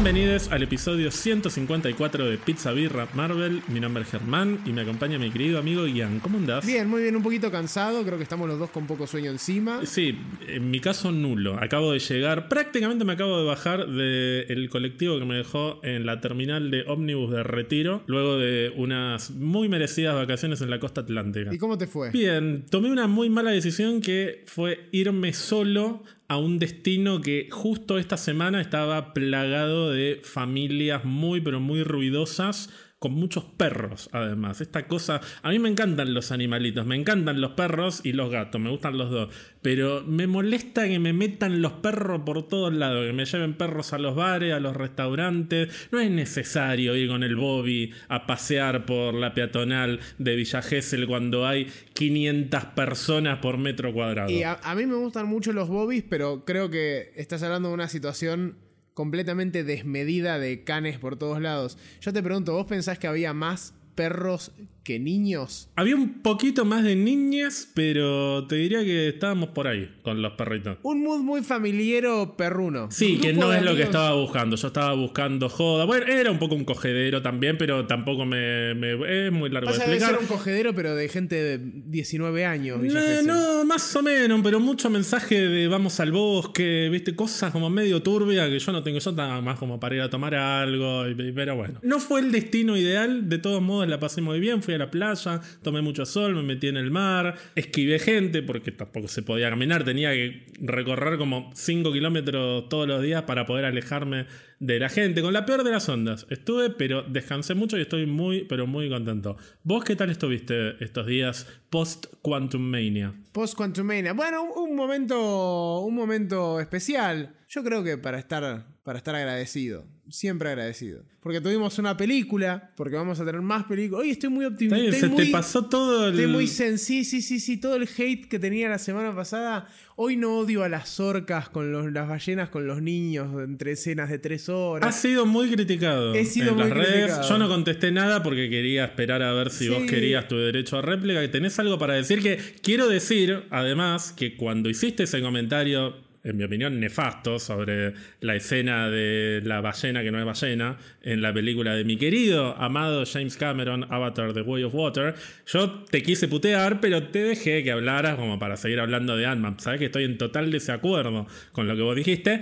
Bienvenidos al episodio 154 de Pizza Birra Marvel. Mi nombre es Germán y me acompaña mi querido amigo Ian. ¿Cómo andás? Bien, muy bien, un poquito cansado. Creo que estamos los dos con poco sueño encima. Sí, en mi caso nulo. Acabo de llegar, prácticamente me acabo de bajar del colectivo que me dejó en la terminal de ómnibus de Retiro, luego de unas muy merecidas vacaciones en la costa atlántica. ¿Y cómo te fue? Bien, tomé una muy mala decisión que fue irme solo a un destino que justo esta semana estaba plagado de familias muy pero muy ruidosas con muchos perros, además. Esta cosa. A mí me encantan los animalitos, me encantan los perros y los gatos, me gustan los dos. Pero me molesta que me metan los perros por todos lados, que me lleven perros a los bares, a los restaurantes. No es necesario ir con el Bobby a pasear por la peatonal de Villa Gesell cuando hay 500 personas por metro cuadrado. Y a, a mí me gustan mucho los Bobbies, pero creo que estás hablando de una situación completamente desmedida de canes por todos lados. Yo te pregunto, ¿vos pensás que había más perros que niños? Había un poquito más de niñas, pero te diría que estábamos por ahí con los perritos. Un mood muy familiero perruno. Sí, que no es lo que estaba buscando. Yo estaba buscando joda. Bueno, era un poco un cogedero también, pero tampoco me. me- es muy largo Pasa de explicar. ser un cogedero, pero de gente de 19 años. No, no, más o menos, pero mucho mensaje de vamos al bosque, viste, cosas como medio turbia que yo no tengo, yo estaba más como para ir a tomar algo, pero bueno. No fue el destino ideal, de todos modos la pasé muy bien, fui a la playa, tomé mucho sol, me metí en el mar, esquivé gente porque tampoco se podía caminar, tenía que recorrer como 5 kilómetros todos los días para poder alejarme de la gente, con la peor de las ondas. Estuve, pero descansé mucho y estoy muy, pero muy contento. ¿Vos qué tal estuviste estos días post Quantum Mania? Post Quantumania. Bueno, un, un momento. Un momento especial. Yo creo que para estar. Para estar agradecido. Siempre agradecido. Porque tuvimos una película. Porque vamos a tener más películas. Hoy estoy muy optimista. Estoy se muy, te pasó todo el. estoy muy sen- sí, sí, sí. Todo el hate que tenía la semana pasada. Hoy no odio a las orcas con los- las ballenas con los niños entre escenas de tres horas. Has sido muy criticado He sido en muy las redes. criticado. Yo no contesté nada porque quería esperar a ver si Sí. vos querías tu derecho a réplica. Que tenés algo para decir que quiero decir, además, que cuando hiciste ese comentario, en mi opinión, nefasto sobre la escena de la ballena que no es ballena en la película de mi querido, amado James Cameron, Avatar The Way of Water, yo te quise putear, pero te dejé que hablaras como para seguir hablando de Ant-Man. Sabes que estoy en total desacuerdo con lo que vos dijiste.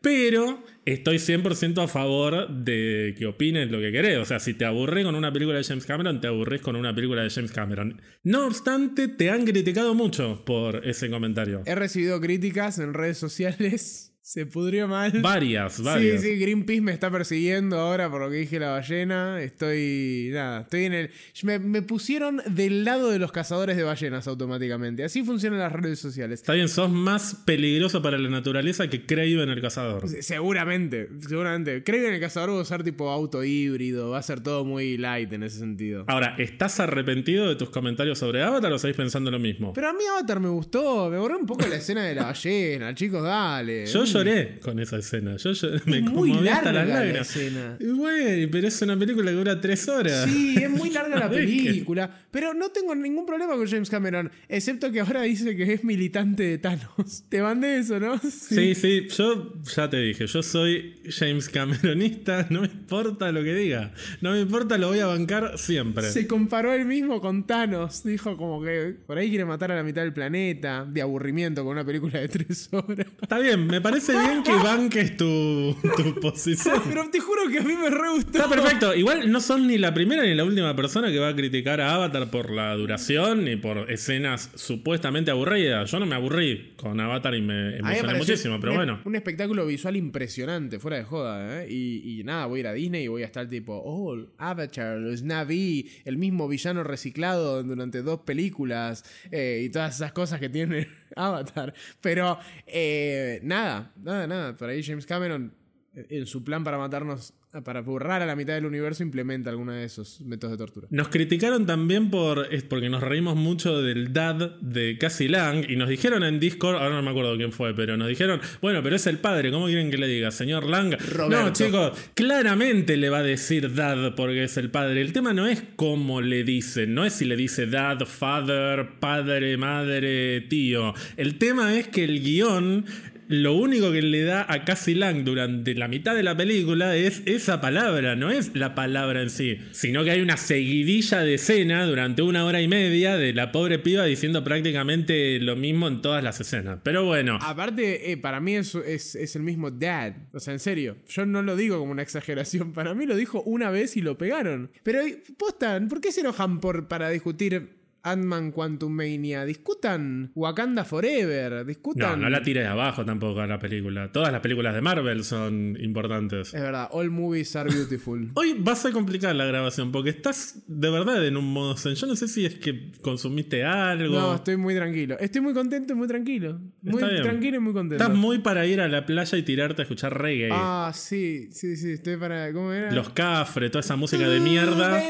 Pero estoy 100% a favor de que opines lo que querés. O sea, si te aburrís con una película de James Cameron, te aburrís con una película de James Cameron. No obstante, te han criticado mucho por ese comentario. He recibido críticas en redes sociales. Se pudrió mal. Varias, varias. Sí, sí, Greenpeace me está persiguiendo ahora por lo que dije la ballena. Estoy. Nada, estoy en el. Me, me pusieron del lado de los cazadores de ballenas automáticamente. Así funcionan las redes sociales. Está bien, sos más peligroso para la naturaleza que Craven el cazador. Se- Seguramente, seguramente. Que en el cazador va a usar tipo auto híbrido. Va a ser todo muy light en ese sentido. Ahora, ¿estás arrepentido de tus comentarios sobre Avatar o seguís pensando lo mismo? Pero a mí Avatar me gustó. Me borré un poco la escena de la ballena. Chicos, dale. Yo lloré con esa escena. Yo, me muy conmoví hasta larga las la lágrimas. escena. Güey, pero es una película que dura tres horas. Sí, es muy larga la película. Pero no tengo ningún problema con James Cameron. Excepto que ahora dice que es militante de Thanos. Te mandé eso, ¿no? Sí, sí, yo ya te dije, yo soy James Cameronista, no me importa lo que diga, no me importa, lo voy a bancar siempre. Se comparó él mismo con Thanos. Dijo como que por ahí quiere matar a la mitad del planeta. De aburrimiento con una película de tres horas. Está bien, me parece bien que banques tu, tu posición. Pero te juro que a mí me re gustó. Está perfecto, igual no son ni la primera ni la última persona que va a criticar a Avatar por la duración ni por escenas supuestamente aburridas. Yo no me aburrí con Avatar y me emocioné muchísimo, pero un, bueno. Un espectáculo visual impresionante, fuera de joda, ¿eh? Y, y nada, voy a ir a Disney y voy a estar tipo, oh, Avatar, los Navi, el mismo villano reciclado durante dos películas eh, y todas esas cosas que tiene Avatar. Pero eh, nada, nada, nada. Por ahí James Cameron, eh, en su plan para matarnos, para borrar a la mitad del universo, implementa alguno de esos métodos de tortura. Nos criticaron también por es porque nos reímos mucho del dad de Cassie Lang y nos dijeron en Discord, ahora no me acuerdo quién fue, pero nos dijeron, bueno, pero es el padre, ¿cómo quieren que le diga? Señor Lang. Roberto. No, chicos, claramente le va a decir dad porque es el padre. El tema no es cómo le dice, no es si le dice dad, father, padre, madre, tío. El tema es que el guion lo único que le da a Cassie Lang durante la mitad de la película es esa palabra, no es la palabra en sí, sino que hay una seguidilla de escena durante una hora y media de la pobre piba diciendo prácticamente lo mismo en todas las escenas. Pero bueno. Aparte, eh, para mí es, es, es el mismo dad. O sea, en serio, yo no lo digo como una exageración. Para mí lo dijo una vez y lo pegaron. Pero, posta, ¿por qué se enojan por, para discutir Ant-Man Quantum Mania. Discutan Wakanda Forever. Discutan. No, no la tires abajo tampoco a la película. Todas las películas de Marvel son importantes. Es verdad, all movies are beautiful. Hoy va a ser complicada la grabación porque estás de verdad en un modo zen. Yo no sé si es que consumiste algo. No, estoy muy tranquilo. Estoy muy contento y muy tranquilo. Muy tranquilo y muy contento. Estás muy para ir a la playa y tirarte a escuchar reggae. Ah, sí, sí, sí. Estoy para. ¿Cómo era? Los cafres, toda esa música de mierda.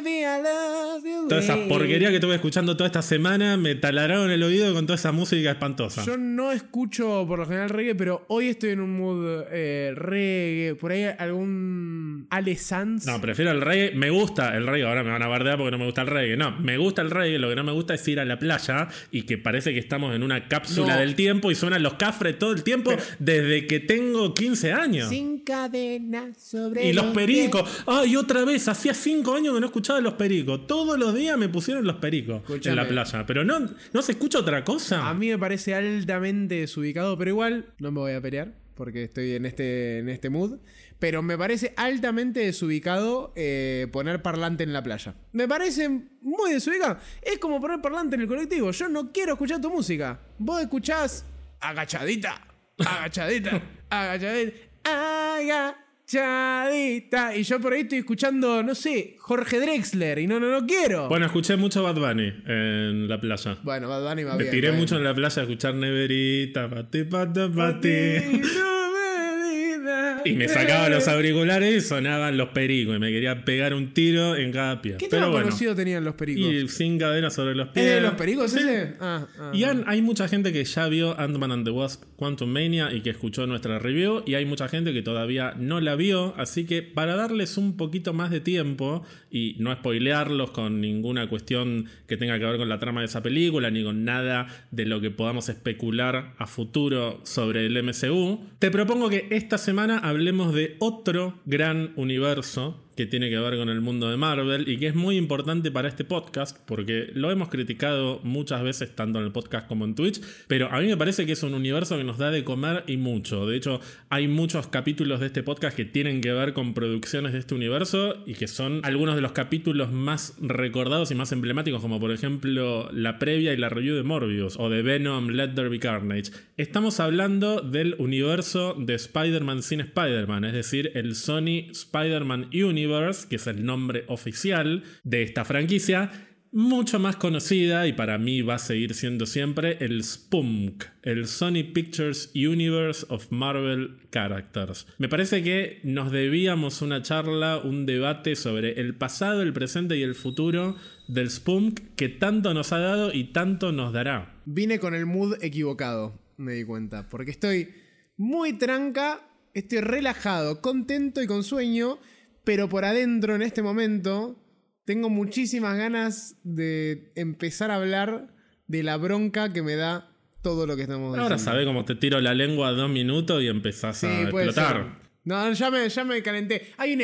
Toda esa porquería que estuve escuchando toda esta semana me talararon el oído con toda esa música espantosa. Yo no escucho por lo general reggae, pero hoy estoy en un mood eh, reggae. Por ahí algún Ale Sanz. No, prefiero el reggae. Me gusta el reggae. Ahora me van a bardear porque no me gusta el reggae. No, me gusta el reggae. Lo que no me gusta es ir a la playa y que parece que estamos en una cápsula del tiempo y suenan los cafres todo el tiempo desde que tengo 15 años. Sin cadena sobre. Y los pericos. Ay, otra vez. Hacía 5 años que no escuchaba los pericos. Todos los días me pusieron los pericos en la playa. Pero no, no se escucha otra cosa. A mí me parece altamente desubicado, pero igual no me voy a pelear porque estoy en este, en este mood. Pero me parece altamente desubicado eh, poner parlante en la playa. Me parece muy desubicado. Es como poner parlante en el colectivo. Yo no quiero escuchar tu música. Vos escuchás agachadita, agachadita, agachadita, agachadita chadita. Y yo por ahí estoy escuchando, no sé, Jorge Drexler. Y no, no, no quiero. Bueno, escuché mucho Bad Bunny en la playa. Bueno, Bad Bunny va Me tiré mucho en la playa a escuchar Neverita, pati, pati, pati. Y me sacaba los auriculares y sonaban los pericos. Y me quería pegar un tiro en cada pie. ¿Qué Pero conocido tenían los pericos? Y sin cadena sobre los pies. ¿Eh, los pericos ese? Ah, ah, y hay mucha gente que ya vio Ant-Man and the Wasp Quantum Mania y que escuchó nuestra review. Y hay mucha gente que todavía no la vio. Así que para darles un poquito más de tiempo y no spoilearlos con ninguna cuestión que tenga que ver con la trama de esa película ni con nada de lo que podamos especular a futuro sobre el MCU, te propongo que esta semana hablemos de otro gran universo que tiene que ver con el mundo de Marvel y que es muy importante para este podcast porque lo hemos criticado muchas veces tanto en el podcast como en Twitch, pero a mí me parece que es un universo que nos da de comer y mucho. De hecho, hay muchos capítulos de este podcast que tienen que ver con producciones de este universo y que son algunos de los capítulos más recordados y más emblemáticos, como por ejemplo la previa y la review de Morbius o de Venom Let There Be Carnage. Estamos hablando del universo de Spider-Man sin Spider-Man, es decir, el Sony Spider-Man Universe que es el nombre oficial de esta franquicia, mucho más conocida y para mí va a seguir siendo siempre el SPUMC, el Sony Pictures Universe of Marvel Characters. Me parece que nos debíamos una charla, un debate sobre el pasado, el presente y el futuro del SPUMC que tanto nos ha dado y tanto nos dará. Vine con el mood equivocado, me di cuenta, porque estoy muy tranca, estoy relajado, contento y con sueño pero por adentro en este momento tengo muchísimas ganas de empezar a hablar de la bronca que me da todo lo que estamos diciendo. Ahora sabes cómo te tiro la lengua dos minutos y empezás a explotar. No, ya me, ya me calenté. Hay un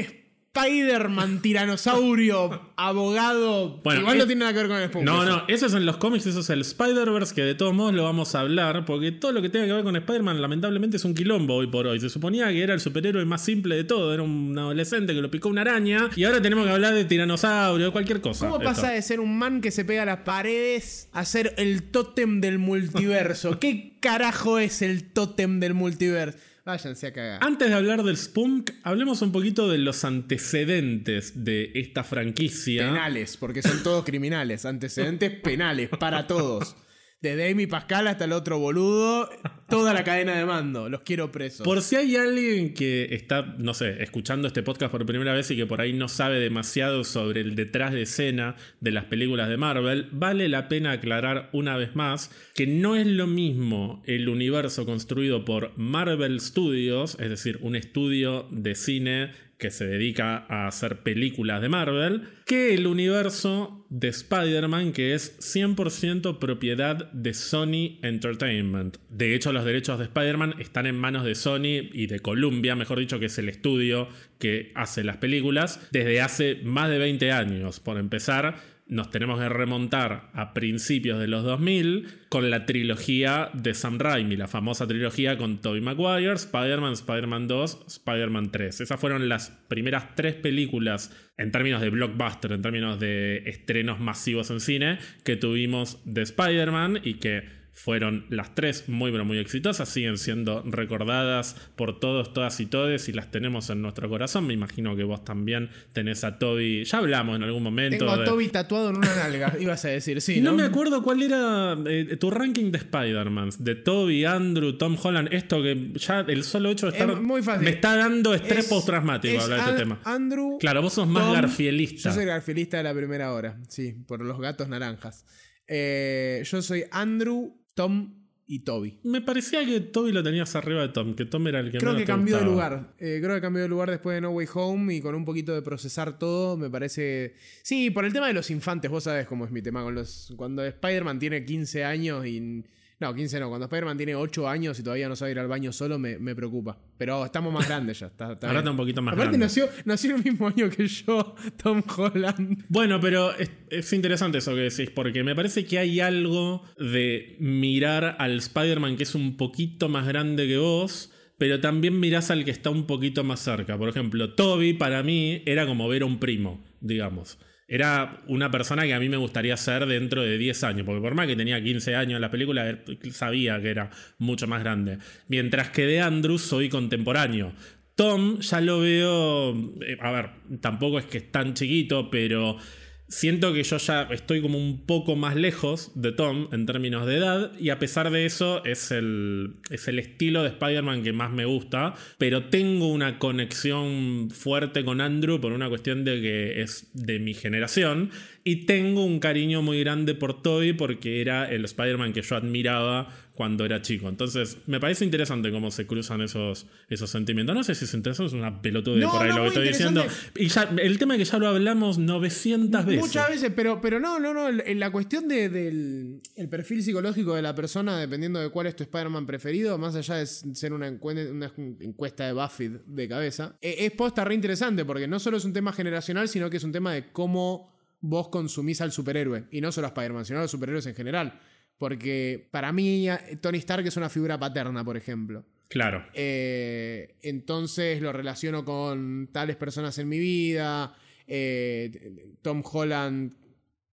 Spider-Man tiranosaurio, abogado. Bueno, Igual no tiene nada que ver con el Spunk. No, no, eso es en los cómics, eso es el Spider-Verse, que de todos modos lo vamos a hablar, porque todo lo que tenga que ver con Spider-Man, lamentablemente, es un quilombo hoy por hoy. Se suponía que era el superhéroe más simple de todo, era un adolescente que lo picó una araña, y ahora tenemos que hablar de tiranosaurio, de cualquier cosa. ¿Cómo pasa de ser un man que se pega a las paredes a ser el tótem del multiverso? ¿Qué carajo es el tótem del multiverso? Váyanse a cagar. Antes de hablar del Spunk, hablemos un poquito de los antecedentes de esta franquicia. Penales, porque son todos criminales. Antecedentes penales para todos. Desde Amy Pascal hasta el otro boludo, toda la cadena de mando. Los quiero presos. Por si hay alguien que está, no sé, escuchando este podcast por primera vez y que por ahí no sabe demasiado sobre el detrás de escena de las películas de Marvel, vale la pena aclarar una vez más que no es lo mismo el universo construido por Marvel Studios, es decir, un estudio de cine que se dedica a hacer películas de Marvel, que el universo de Spider-Man, que es 100% propiedad de Sony Entertainment. De hecho, los derechos de Spider-Man están en manos de Sony y de Columbia, mejor dicho, que es el estudio que hace las películas, desde hace más de 20 años. Por empezar, nos tenemos que remontar a principios de los 2000 con la trilogía de Sam Raimi, la famosa trilogía con Tobey Maguire, Spider-Man, Spider-Man 2, Spider-Man 3. Esas fueron las primeras tres películas en términos de blockbuster, en términos de estrenos masivos en cine que tuvimos de Spider-Man y que fueron las tres muy pero muy exitosas, siguen siendo recordadas por todos, todas y todes y las tenemos en nuestro corazón. Me imagino que vos también tenés a Toby, ya hablamos en algún momento. Tengo a Toby tatuado en una nalga, ibas a decir, sí. No, me acuerdo cuál era eh, tu ranking de Spider-Man, de Toby, Andrew, Tom Holland, esto que ya el solo hecho de estar... muy fácil. Me está dando estrés postraumático hablar de este tema. Andrew... Claro, vos sos más garfielista. Yo soy garfielista de la primera hora, sí, por los gatos naranjas. Eh, yo soy Andrew Tom y Toby. Me parecía que Toby lo tenías arriba de Tom, que Tom era el que Creo que cambió de lugar. Eh, creo que cambió de lugar después de No Way Home y con un poquito de procesar todo, me parece. Sí, por el tema de los infantes, vos sabés cómo es mi tema con los. Cuando Spider-Man tiene 15 años y no, 15 no. Cuando Spider-Man tiene 8 años y todavía no sabe ir al baño solo, me, preocupa. Pero estamos más grandes ya. Está, Ahora está un poquito más Aparte grande. Nació, nació el mismo año que yo, Tom Holland. Bueno, pero es, interesante eso que decís, porque me parece que hay algo de mirar al Spider-Man que es un poquito más grande que vos pero también mirás al que está un poquito más cerca. Por ejemplo, Toby para mí era como ver a un primo, digamos. Era una persona que a mí me gustaría ser dentro de 10 años, porque por más que tenía 15 años en la película, sabía que era mucho más grande. Mientras que de Andrew soy contemporáneo. Tom ya lo veo, eh, a ver, tampoco es que es tan chiquito, pero Siento que yo ya estoy como un poco más lejos de Tom en términos de edad y a pesar de eso es el, es el estilo de Spider-Man que más me gusta, pero tengo una conexión fuerte con Andrew por una cuestión de que es de mi generación y tengo un cariño muy grande por Toby porque era el Spider-Man que yo admiraba cuando era chico. Entonces, me parece interesante cómo se cruzan esos, esos sentimientos. No sé si es interesante, es una pelotuda de por ahí lo que estoy diciendo. Y ya, el tema que ya lo hablamos 900 veces. Muchas veces, pero, pero no, no, no. En la cuestión del el perfil psicológico de la persona, dependiendo de cuál es tu Spider-Man preferido, más allá de ser una, una encuesta de Buffett de cabeza, e, es posta re interesante porque no solo es un tema generacional, sino que es un tema de cómo vos consumís al superhéroe. Y no solo a Spider-Man, sino a los superhéroes en general. Porque para mí Tony Stark es una figura paterna, por ejemplo. Claro. Eh, entonces lo relaciono con tales personas en mi vida. Eh, Tom Holland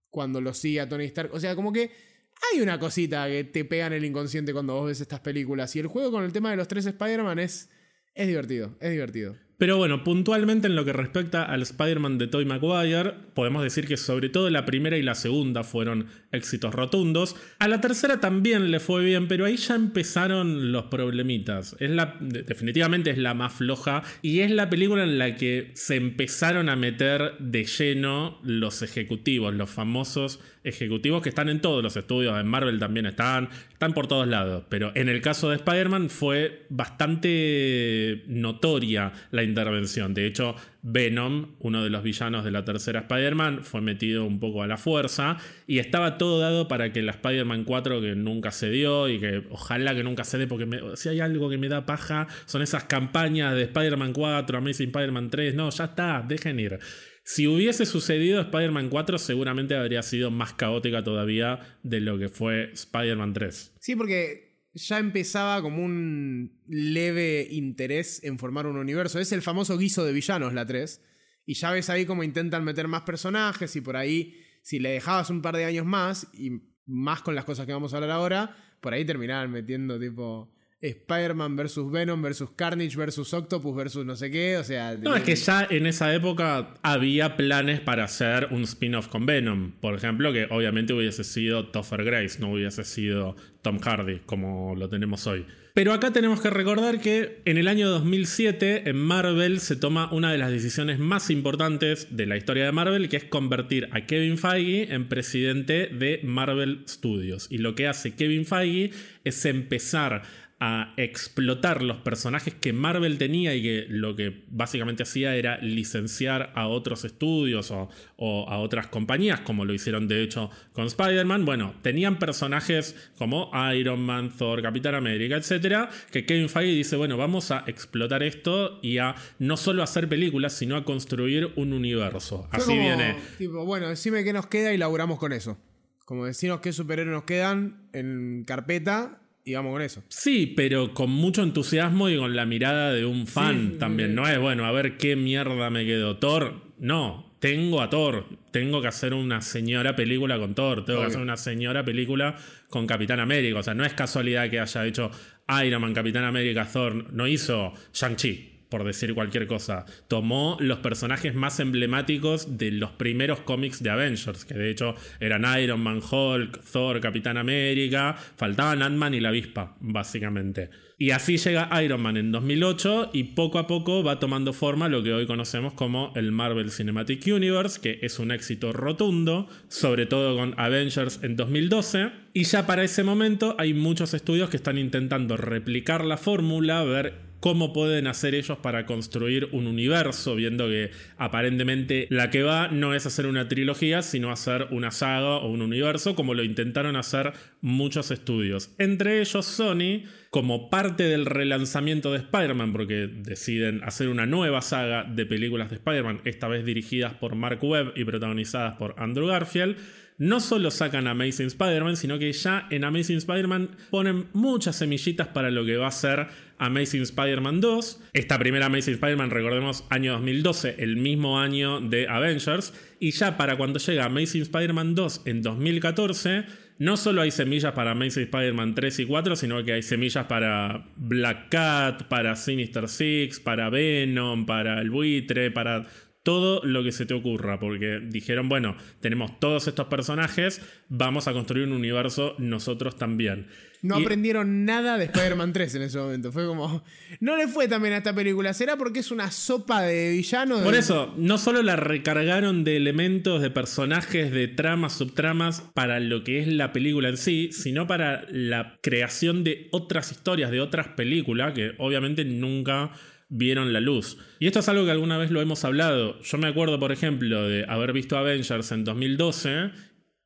cuando lo sigue a Tony Stark. O sea, como que hay una cosita que te pega en el inconsciente cuando vos ves estas películas. Y el juego con el tema de los tres Spider-Man es, es divertido. Es divertido. Pero bueno, puntualmente en lo que respecta al Spider-Man de Tobey Maguire, podemos decir que sobre todo la primera y la segunda fueron éxitos rotundos. A la tercera también le fue bien, pero ahí ya empezaron los problemitas. Es la, definitivamente es la más floja y es la película en la que se empezaron a meter de lleno los ejecutivos, los famosos ejecutivos que están en todos los estudios, en Marvel también están, están por todos lados, pero en el caso de Spider-Man fue bastante notoria la intervención. De hecho, Venom, uno de los villanos de la tercera Spider-Man, fue metido un poco a la fuerza y estaba todo dado para que la Spider-Man 4 que nunca se dio y que ojalá que nunca se dé porque si hay algo que me da paja son esas campañas de Spider-Man 4, Amazing Spider-Man 3, no, ya está, dejen ir. Si hubiese sucedido Spider-Man 4, seguramente habría sido más caótica todavía de lo que fue Spider-Man 3. Sí, porque ya empezaba como un leve interés en formar un universo. Es el famoso guiso de villanos, la 3. Y ya ves ahí cómo intentan meter más personajes y por ahí, si le dejabas un par de años más, y más con las cosas que vamos a hablar ahora, por ahí terminaban metiendo tipo Spider-Man versus Venom versus Carnage versus Octopus versus no sé qué, o sea... No, es que ya en esa época había planes para hacer un spin-off con Venom, por ejemplo, que obviamente hubiese sido Topher Grace, no hubiese sido Tom Hardy como lo tenemos hoy. Pero acá tenemos que recordar que en el año 2007 en Marvel se toma una de las decisiones más importantes de la historia de Marvel, que es convertir a Kevin Feige en presidente de Marvel Studios. Y lo que hace Kevin Feige es empezar a explotar los personajes que Marvel tenía y que lo que básicamente hacía era licenciar a otros estudios o, a otras compañías, como lo hicieron de hecho con Spider-Man. Bueno, tenían personajes como Iron Man, Thor, Capitán América, etcétera, que Kevin Feige dice, bueno, vamos a explotar esto y a no solo hacer películas, sino a construir un universo. Así viene. Tipo, bueno, decime qué nos queda y laburamos con eso. Como decirnos qué superhéroes nos quedan en carpeta y vamos con eso. Sí, pero con mucho entusiasmo y con la mirada de un fan también. No es, bueno, a ver qué mierda me quedó. Thor, no, tengo a Thor. Tengo que hacer una señora película con Thor. Tengo que hacer una señora película con Capitán América. O sea, no es casualidad que haya hecho Iron Man, Capitán América, Thor. No hizo Shang-Chi por decir cualquier cosa. Tomó los personajes más emblemáticos de los primeros cómics de Avengers, que de hecho eran Iron Man, Hulk, Thor, Capitán América, faltaban Ant-Man y la avispa, básicamente. Y así llega Iron Man en 2008 y poco a poco va tomando forma lo que hoy conocemos como el Marvel Cinematic Universe, que es un éxito rotundo, sobre todo con Avengers en 2012. Y ya para ese momento hay muchos estudios que están intentando replicar la fórmula, ver cómo pueden hacer ellos para construir un universo, viendo que aparentemente la que va no es hacer una trilogía, sino hacer una saga o un universo, como lo intentaron hacer muchos estudios. Entre ellos Sony, como parte del relanzamiento de Spider-Man, porque deciden hacer una nueva saga de películas de Spider-Man, esta vez dirigidas por Mark Webb y protagonizadas por Andrew Garfield, no solo sacan Amazing Spider-Man, sino que ya en Amazing Spider-Man ponen muchas semillitas para lo que va a ser Amazing Spider-Man 2. Esta primera Amazing Spider-Man, recordemos, año 2012, el mismo año de Avengers. Y ya para cuando llega Amazing Spider-Man 2 en 2014, no solo hay semillas para Amazing Spider-Man 3 y 4, sino que hay semillas para Black Cat, para Sinister Six, para Venom, para el buitre, para todo lo que se te ocurra, porque dijeron, bueno, tenemos todos estos personajes, vamos a construir un universo nosotros también. No aprendieron nada de Spider-Man 3 en ese momento. Fue como. No le fue también a esta película. ¿Será porque es una sopa de villanos? Por eso, no solo la recargaron de elementos, de personajes, de tramas, subtramas, para lo que es la película en sí, sino para la creación de otras historias, de otras películas, que obviamente nunca vieron la luz. Y esto es algo que alguna vez lo hemos hablado. Yo me acuerdo, por ejemplo, de haber visto Avengers en 2012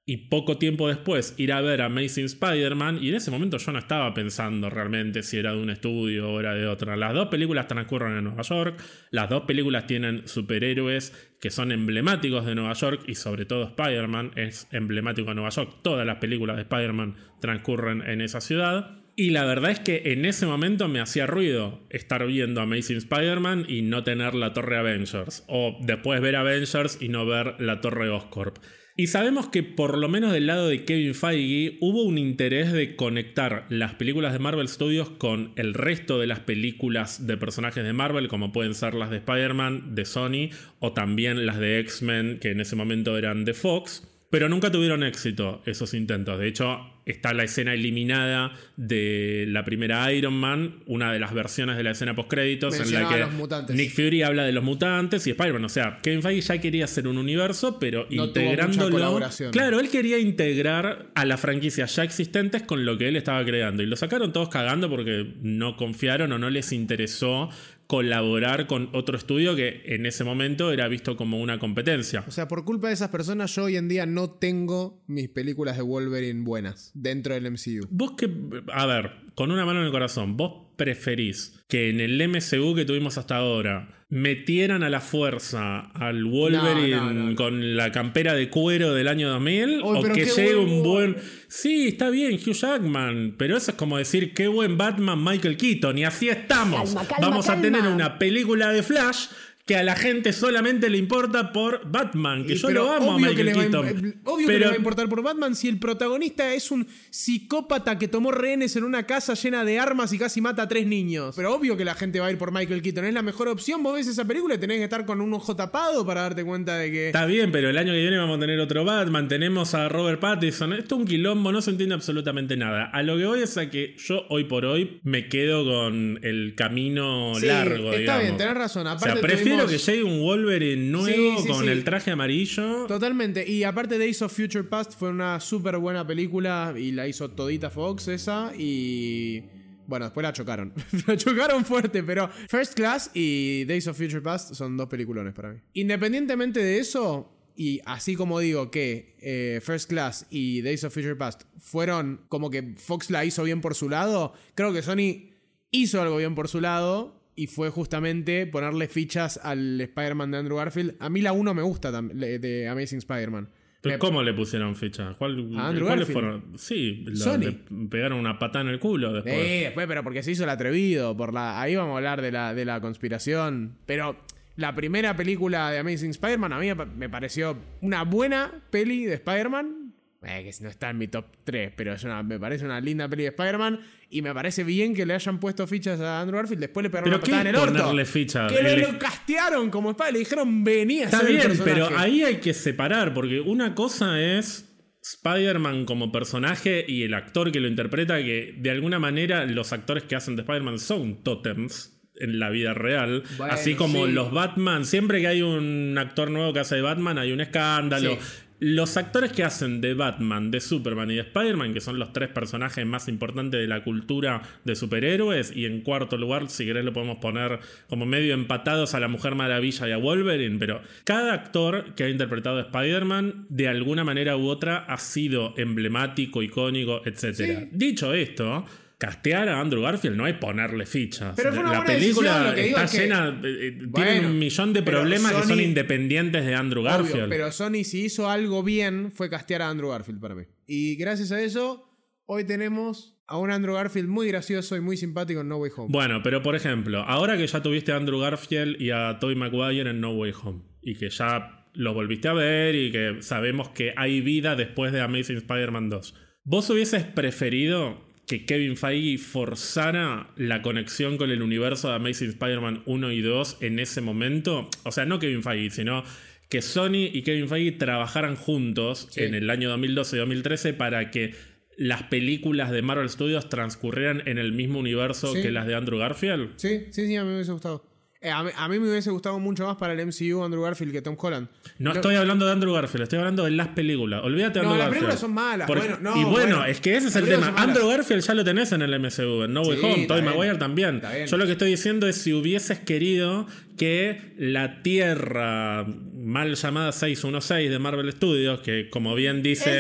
y poco tiempo después ir a ver Amazing Spider-Man y en ese momento yo no estaba pensando realmente si era de un estudio o era de otra. Las dos películas transcurren en Nueva York, las dos películas tienen superhéroes que son emblemáticos de Nueva York y sobre todo Spider-Man es emblemático de Nueva York. Todas las películas de Spider-Man transcurren en esa ciudad. Y la verdad es que en ese momento me hacía ruido estar viendo Amazing Spider-Man y no tener la torre Avengers. O después ver Avengers y no ver la torre Oscorp. Y sabemos que por lo menos del lado de Kevin Feige hubo un interés de conectar las películas de Marvel Studios con el resto de las películas de personajes de Marvel, como pueden ser las de Spider-Man, de Sony, o también las de X-Men, que en ese momento eran de Fox. Pero nunca tuvieron éxito esos intentos. De hecho, está la escena eliminada de la primera Iron Man, una de las versiones de la escena post-créditos en la que Nick Fury habla de los mutantes y Spider-Man. O sea, Kevin Feige ya quería hacer un universo, pero integrándolo. Claro, él quería integrar a las franquicias ya existentes con lo que él estaba creando. Y lo sacaron todos cagando porque no confiaron o no les interesó colaborar con otro estudio que en ese momento era visto como una competencia. O sea, por culpa de esas personas yo hoy en día no tengo mis películas de Wolverine buenas dentro del MCU. Vos que, a ver, con una mano en el corazón, vos preferís que en el MCU que tuvimos hasta ahora metieran a la fuerza al Wolverine con la campera de cuero del año 2000 o que llegue un buen... Sí, está bien, Hugh Jackman, pero eso es como decir qué buen Batman Michael Keaton y así estamos. Vamos a tener una película de Flash que a la gente solamente le importa por Batman, que yo lo amo a Michael Keaton. obvio que le va a importar por Batman si el protagonista es un psicópata que tomó rehenes en una casa llena de armas y casi mata a tres niños. Pero obvio que la gente va a ir por Michael Keaton, es la mejor opción. Vos ves esa película y tenés que estar con un ojo tapado para darte cuenta de que... Está bien, pero el año que viene vamos a tener otro Batman, tenemos a Robert Pattinson. Esto es un quilombo, no se entiende absolutamente nada. A lo que voy es a que yo hoy por hoy me quedo con el camino largo, está bien, tenés razón. Aparte prefiero que llegue un Wolverine nuevo con el traje amarillo. Totalmente. Y aparte Days of Future Past fue una súper buena película y la hizo todita Fox esa. Y Bueno, después la chocaron. la chocaron fuerte, pero First Class y Days of Future Past son dos peliculones para mí. Independientemente de eso, y así como digo que eh, First Class y Days of Future Past fueron como que Fox la hizo bien por su lado, creo que Sony hizo algo bien por su lado y fue justamente ponerle fichas al Spider-Man de Andrew Garfield. A mí la 1 me gusta de Amazing Spider-Man. ¿Pero Me- cómo le pusieron ficha? ¿Cuál, A Andrew ¿Cuáles fueron? Sí, Sony. le pegaron una patada en el culo después. Eh, después, pero porque se hizo el atrevido. Por la, ahí vamos a hablar de la, de la conspiración. Pero la primera película de Amazing Spider-Man a mí me pareció una buena peli de Spider-Man. Eh, que no está en mi top 3, pero es una, me parece una linda peli de Spider-Man. Y me parece bien que le hayan puesto fichas a Andrew Garfield. Después le pegaron ¿Pero una qué patada en el orto. ponerle fichas? Que le, El- lo castearon como Spider. Le dijeron, vení a Está ser el bien, pero personaje". ahí hay que separar, porque una cosa es Spider-Man como personaje y el actor que lo interpreta, que de alguna manera los actores que hacen de Spider-Man son totems en la vida real, Bueno, así como sí. los Batman, siempre que hay un actor nuevo que hace de Batman hay un escándalo. Sí. Los actores que hacen de Batman, de Superman y de Spider-Man, que son los tres personajes más importantes de la cultura de superhéroes, y en cuarto lugar, si querés, lo podemos poner como medio empatados a la Mujer Maravilla y a Wolverine, pero cada actor que ha interpretado a Spider-Man, de alguna manera u otra, ha sido emblemático, icónico, etc. Sí. Dicho esto, castear a Andrew Garfield no hay ponerle fichas. Pero fue una la buena película decisión, lo que digo está es que- llena, eh, eh, Bueno, un millón de pero problemas que son Sony- independientes de Andrew Obvio, Garfield. pero Sony si hizo algo bien fue castear a Andrew Garfield para mí. Y gracias a eso, hoy tenemos a un Andrew Garfield muy gracioso y muy simpático en No Way Home. Bueno, pero por ejemplo, ahora que ya tuviste a Andrew Garfield y a Tobey Maguire en No Way Home y que ya los volviste a ver y que sabemos que hay vida después de Amazing Spider-Man 2, ¿vos hubieses preferido que Kevin Feige forzara la conexión con el universo de Amazing Spider-Man 1 y 2 en ese momento? O sea, no Kevin Feige, sino que Sony y Kevin Feige trabajaran juntos Sí. en el año 2012 y 2013 para que las películas de Marvel Studios transcurrieran en el mismo universo Sí. que las de Andrew Garfield. Sí, sí, sí, a mí me hubiese gustado. Eh, a, mí, a mí me hubiese gustado mucho más para el MCU Andrew Garfield que Tom Holland. No estoy hablando de Andrew Garfield, estoy hablando de las películas. Olvídate de No, Andrew las Garfield. películas son malas, Por- bueno, no, y bueno, bueno, es que ese es las el tema. Andrew Garfield ya lo tenés en el MCU, en No Way Sí, Home, Tobey. Maguire también. Yo lo que estoy diciendo es si hubieses querido que la Tierra mal llamada 616 de Marvel Studios, que como bien dice...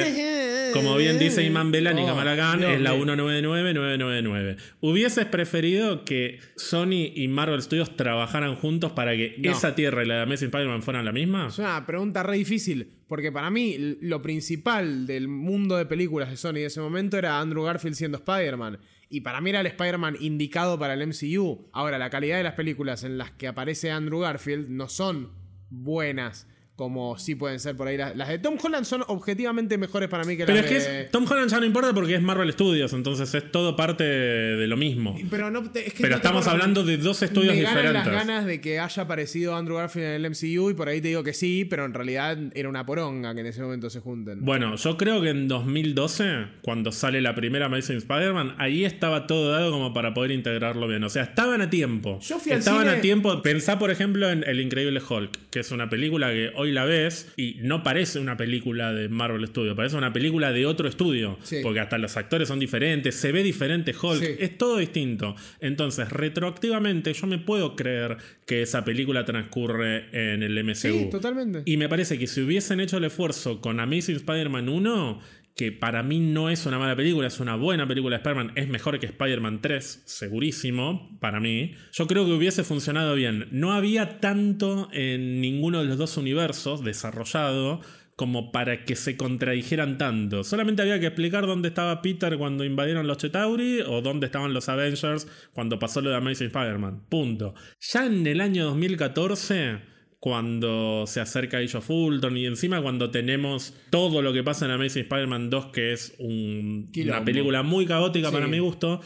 Como bien dice Iman Belan y Oh, Kamala Khan, Dios es la mío. 199999. ¿Hubieses preferido que Sony y Marvel Studios trabajaran juntos para que No. esa tierra y la de Amazing Spider-Man fueran la misma? Es una pregunta re difícil, porque para mí lo principal del mundo de películas de Sony de ese momento era Andrew Garfield siendo Spider-Man. Y para mí era el Spider-Man indicado para el MCU. Ahora, la calidad de las películas en las que aparece Andrew Garfield no son buenas como sí pueden ser por ahí. Las, las de Tom Holland son objetivamente mejores para mí que Pero las es que de... es- Tom Holland ya no importa porque es Marvel Studios, entonces es todo parte de lo mismo. Pero, no, es que Pero no estamos hablando de dos estudios me ganan diferentes. las ganas de que haya aparecido Andrew Garfield en el MCU y por ahí te digo que sí, pero en realidad era una poronga que en ese momento se junten. Bueno, yo creo que en 2012, cuando sale la primera Amazing Spider-Man, ahí estaba todo dado como para poder integrarlo bien. O sea, estaban a tiempo. Yo fui al estaban cine- a tiempo. Pensá, por ejemplo, en El Increíble Hulk, que es una película que hoy la ves y no parece una película de Marvel Studios, parece una película de otro estudio. Sí. Porque hasta los actores son diferentes, se ve diferente Hulk, Sí. es todo distinto. Entonces, retroactivamente, yo me puedo creer que esa película transcurre en el MCU. Sí, totalmente. Y me parece que si hubiesen hecho el esfuerzo con Amazing Spider-Man 1, que para mí no es una mala película, es una buena película de Spider-Man, es mejor que Spider-Man 3, segurísimo, para mí, yo creo que hubiese funcionado bien. No había tanto en ninguno de los dos universos desarrollado como para que se contradijeran tanto. Solamente había que explicar dónde estaba Peter cuando invadieron los Chetauri o dónde estaban los Avengers cuando pasó lo de Amazing Spider-Man. Punto. Ya en el año 2014 cuando se acerca Age of Ultron y encima cuando tenemos todo lo que pasa en Amazing Spider-Man 2 que es un- una película muy caótica Sí. para mi gusto,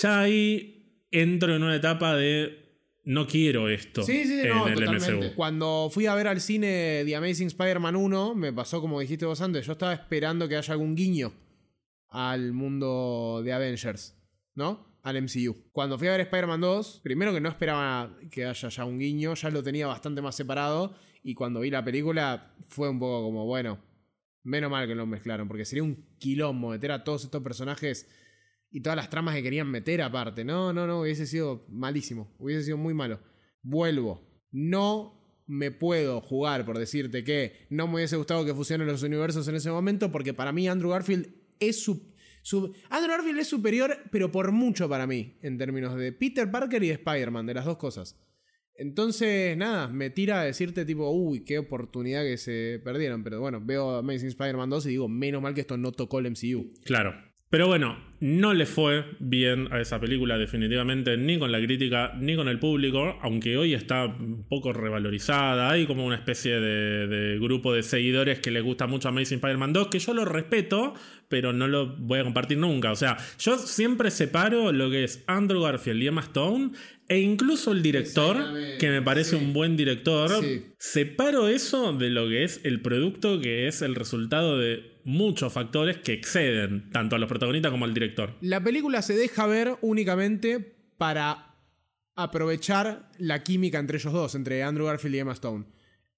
ya ahí entro en una etapa de no quiero esto Sí, sí, en no, el totalmente. MCU. Cuando fui a ver al cine The Amazing Spider-Man 1, me pasó como dijiste vos antes, yo estaba esperando que haya algún guiño al mundo de Avengers, ¿no? Al MCU. Cuando fui a ver Spider-Man 2, primero que no esperaba que haya ya un guiño, ya lo tenía bastante más separado, y cuando vi la película fue un poco como, bueno, menos mal que lo mezclaron, porque sería un quilombo meter a todos estos personajes y todas las tramas que querían meter aparte. No, no, no, hubiese sido malísimo, hubiese sido muy malo. Vuelvo, no me puedo jugar por decirte que no me hubiese gustado que fusionen los universos en ese momento, porque para mí Andrew Garfield es su, Andrew Garfield es superior, pero por mucho para mí, en términos de Peter Parker y de Spider-Man, de las dos cosas. Entonces, nada, me tira a decirte tipo, uy, qué oportunidad que se perdieron. Pero bueno, veo Amazing Spider-Man 2 y digo, menos mal que esto no tocó el MCU. Claro. Pero bueno, no le fue bien a esa película definitivamente, ni con la crítica, ni con el público, aunque hoy está un poco revalorizada. Hay como una especie de, de grupo de seguidores que les gusta mucho Amazing Spider-Man 2, que yo lo respeto, pero no lo voy a compartir nunca. O sea, yo siempre separo lo que es Andrew Garfield y Emma Stone, e incluso el director, que me parece sí. un buen director, Sí. separo eso de lo que es el producto, que es el resultado de muchos factores que exceden tanto a los protagonistas como al director. La película se deja ver únicamente para aprovechar la química entre ellos dos, entre Andrew Garfield y Emma Stone.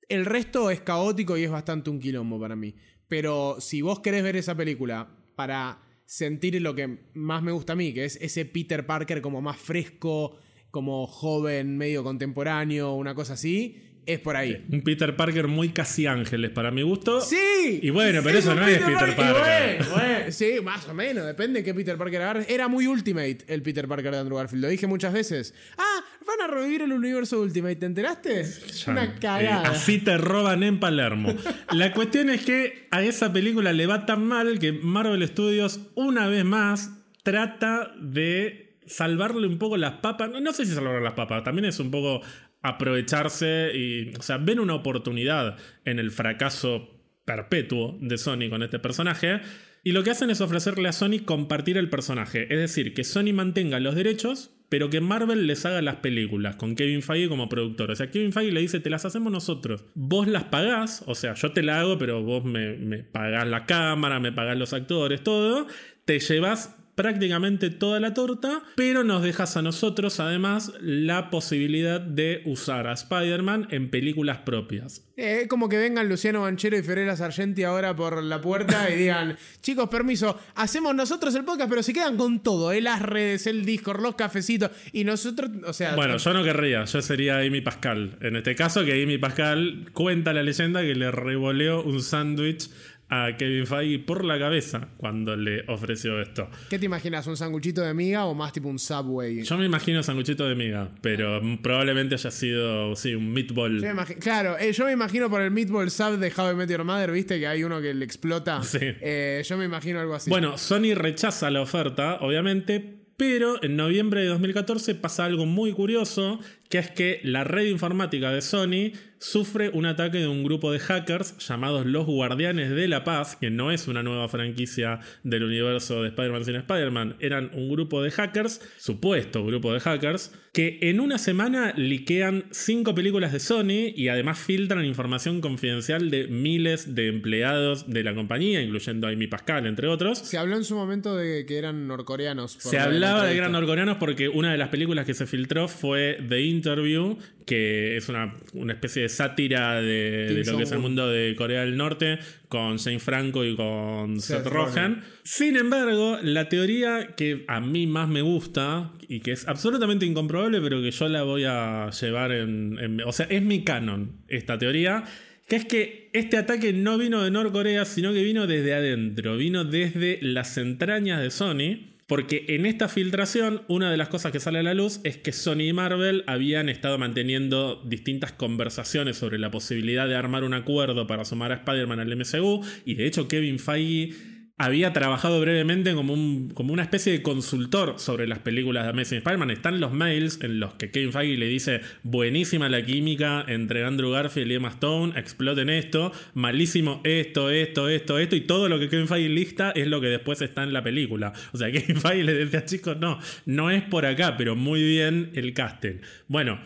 El resto es caótico y es bastante un quilombo para mí. Pero si vos querés ver esa película para sentir lo que más me gusta a mí, que es ese Peter Parker como más fresco, como joven, medio contemporáneo, una cosa así, es por ahí. Un Peter Parker muy casi ángeles para mi gusto. Sí. Y bueno, pero eso no es Peter Parker. bueno, bueno, sí, más o menos, depende de qué Peter Parker agarres. Era muy Ultimate el Peter Parker de Andrew Garfield, lo dije muchas veces. Ah, van a revivir el universo Ultimate, ¿te enteraste? Ya, Una eh, cagada. así te roban en Palermo. La cuestión es que a esa película le va tan mal que Marvel Studios, una vez más, trata de salvarle un poco las papas. No, no sé si salvar las papas, también es un poco aprovecharse y. O sea, ven una oportunidad en el fracaso perpetuo de Sony con este personaje. Y lo que hacen es ofrecerle a Sony compartir el personaje. Es decir, que Sony mantenga los derechos, pero que Marvel les haga las películas con Kevin Feige como productor. O sea, Kevin Feige le dice, te las hacemos nosotros. Vos las pagás, o sea, yo te la hago, pero vos me, me pagás la cámara, me pagás los actores, todo. Te llevas prácticamente toda la torta, pero nos dejas a nosotros además la posibilidad de usar a Spider-Man en películas propias. Eh, como que vengan Luciano Banchero y Fiorella Sargenti ahora por la puerta y digan, chicos, permiso, hacemos nosotros el podcast, pero se quedan con todo, eh, las redes, el Discord, los cafecitos, y nosotros, o sea... Bueno, yo no querría, yo sería Amy Pascal. En este caso, que Amy Pascal cuenta la leyenda que le revoleó un sándwich a Kevin Feige por la cabeza cuando le ofreció esto. ¿Qué te imaginas? ¿Un sanguchito de miga o más tipo un Subway? Yo me imagino sanguchito de miga, pero probablemente haya sido, sí, un meatball. Yo me imagi- claro, eh, yo me imagino por el Meatball Sub de How I Met Your Mother, ¿viste? Que hay uno que le explota. Sí. Eh, yo me imagino algo así. Bueno, Sony rechaza la oferta, obviamente, pero en noviembre de 2014 pasa algo muy curioso, que es que la red informática de Sony sufre un ataque de un grupo de hackers llamados los Guardianes de la Paz, que no es una nueva franquicia del universo de Spider-Man sin Spider-Man, eran un grupo de hackers, supuesto grupo de hackers, que en una semana liquean cinco películas de Sony y además filtran información confidencial de miles de empleados de la compañía, incluyendo a Amy Pascal, entre otros. Se habló en su momento de que eran norcoreanos. Se hablaba de entrevista. gran norcoreanos porque una de las películas que se filtró fue The Interview, que es una, una especie de sátira de, lo que es el mundo de Corea del Norte, con Jane Franco y con Seth Seth Rogen. Rogen. Sin embargo, la teoría que a mí más me gusta y que es absolutamente incomprobable, pero que yo la voy a llevar en. en- o sea, es mi canon esta teoría. Que es que este ataque no vino de Norcorea, sino que vino desde adentro, vino desde las entrañas de Sony. Porque en esta filtración, una de las cosas que sale a la luz es que Sony y Marvel habían estado manteniendo distintas conversaciones sobre la posibilidad de armar un acuerdo para sumar a Spider-Man al MCU. Y de hecho, Kevin Feige había trabajado brevemente como, un- como una especie de consultor sobre las películas de Amazing Spider-Man. Están los mails en los que Kevin Feige le dice: Buenísima la química entre Andrew Garfield y Emma Stone, exploten esto, malísimo esto, esto, esto, esto, y todo lo que Kevin Feige lista es lo que después está en la película. O sea, Kevin Feige le decía, chicos, no, no es por acá, pero muy bien el casting. Bueno.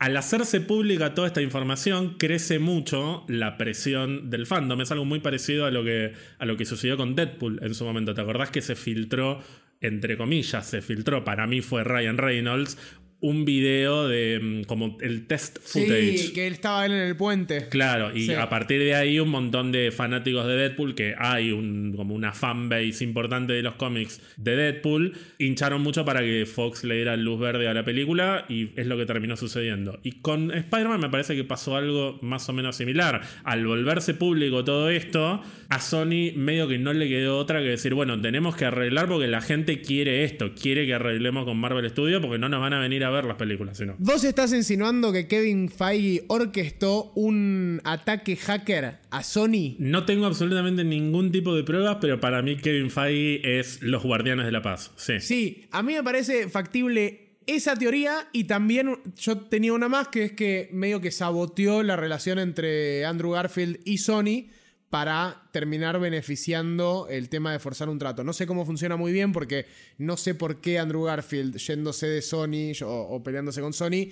Al hacerse pública toda esta información, crece mucho la presión del fandom. Es algo muy parecido a lo que, a lo que sucedió con Deadpool en su momento. ¿Te acordás que se filtró, entre comillas, se filtró, para mí fue Ryan Reynolds, un video de mm, como el test footage. Sí, que él estaba él en el puente. Claro, y Sí. a partir de ahí un montón de fanáticos de Deadpool, que hay un, como una fanbase importante de los cómics de Deadpool, hincharon mucho para que Fox le diera luz verde a la película y es lo que terminó sucediendo. Y con Spider-Man me parece que pasó algo más o menos similar. Al volverse público todo esto, a Sony medio que no le quedó otra que decir, bueno, tenemos que arreglar porque la gente quiere esto, quiere que arreglemos con Marvel Studios porque no nos van a venir a ver las películas, sino. ¿Vos estás insinuando que Kevin Feige orquestó un ataque hacker a Sony? No tengo absolutamente ningún tipo de pruebas, pero para mí Kevin Feige es los guardianes de la paz. Sí. Sí, a mí me parece factible esa teoría y también yo tenía una más que es que medio que saboteó la relación entre Andrew Garfield y Sony para terminar beneficiando el tema de forzar un trato. No sé cómo funciona muy bien porque no sé por qué Andrew Garfield yéndose de Sony o, peleándose con Sony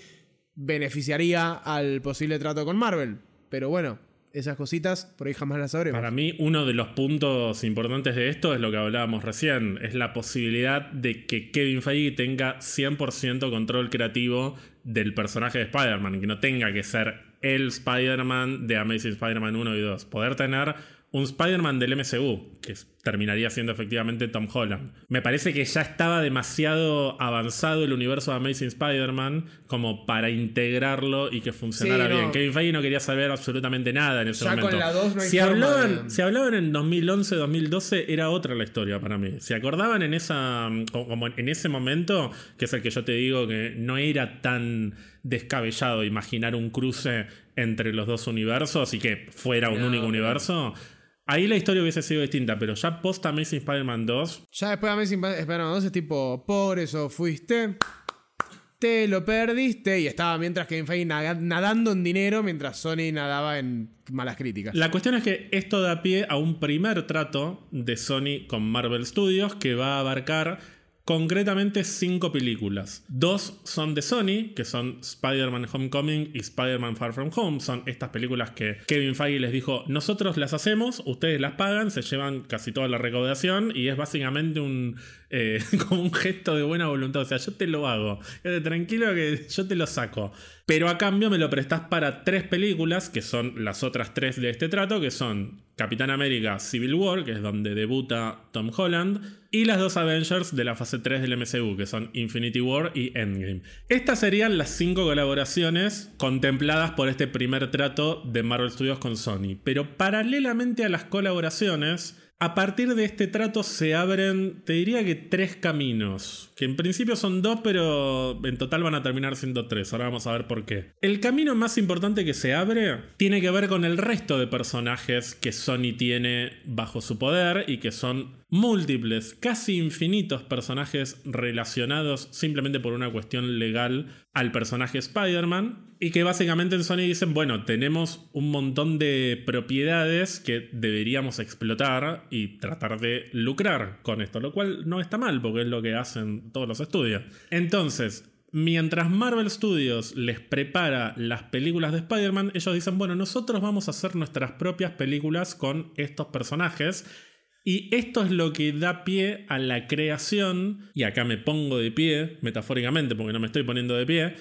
beneficiaría al posible trato con Marvel. Pero bueno, esas cositas por ahí jamás las sabremos. Para mí, uno de los puntos importantes de esto es lo que hablábamos recién: es la posibilidad de que Kevin Feige tenga 100% control creativo del personaje de Spider-Man, que no tenga que ser el Spider-Man de Amazing Spider-Man 1 y 2. Poder tener un Spider-Man del MCU, que terminaría siendo efectivamente Tom Holland. Me parece que ya estaba demasiado avanzado el universo de Amazing Spider-Man como para integrarlo y que funcionara Sí, no. bien. Kevin Feige no quería saber absolutamente nada en ese Ya con momento. la dos no hay si, hablaban, de- si hablaban en 2011, 2012, era otra la historia para mí. Se acordaban en esa como en ese momento, que es el que yo te digo que no era tan descabellado imaginar un cruce entre los dos universos y que fuera un No, único universo. Ahí la historia hubiese sido distinta, pero ya post Amazing Spider-Man 2, Ya después de Amazing Spider-Man 2 es tipo, por eso fuiste, te lo perdiste y estaba mientras Kevin Feige nadando en dinero mientras Sony nadaba en malas críticas. La cuestión es que esto da pie a un primer trato de Sony con Marvel Studios que va a abarcar concretamente cinco películas. Dos son de Sony, que son Spider-Man Homecoming y Spider-Man Far From Home. Son estas películas que Kevin Feige les dijo, nosotros las hacemos, ustedes las pagan, se llevan casi toda la recaudación y es básicamente un, eh, como un gesto de buena voluntad. O sea, yo te lo hago. Tranquilo que yo te lo saco. Pero a cambio me lo prestás para tres películas, que son las otras tres de este trato, que son Capitán América Civil War, que es donde debuta Tom Holland, y las dos Avengers de la fase 3 del MCU, que son Infinity War y Endgame. Estas serían las cinco colaboraciones contempladas por este primer trato de Marvel Studios con Sony. Pero paralelamente a las colaboraciones, a partir de este trato se abren, te diría que tres caminos, que en principio son dos, pero en total van a terminar siendo tres. Ahora vamos a ver por qué. El camino más importante que se abre tiene que ver con el resto de personajes que Sony tiene bajo su poder y que son múltiples, casi infinitos personajes relacionados simplemente por una cuestión legal al personaje Spider-Man. Y que básicamente en Sony dicen, bueno, tenemos un montón de propiedades que deberíamos explotar y tratar de lucrar con esto, lo cual no está mal porque es lo que hacen todos los estudios. Entonces, mientras Marvel Studios les prepara las películas de Spider-Man, ellos dicen, bueno, nosotros vamos a hacer nuestras propias películas con estos personajes. Y esto es lo que da pie a la creación, y acá me pongo de pie, metafóricamente, porque no me estoy poniendo de pie,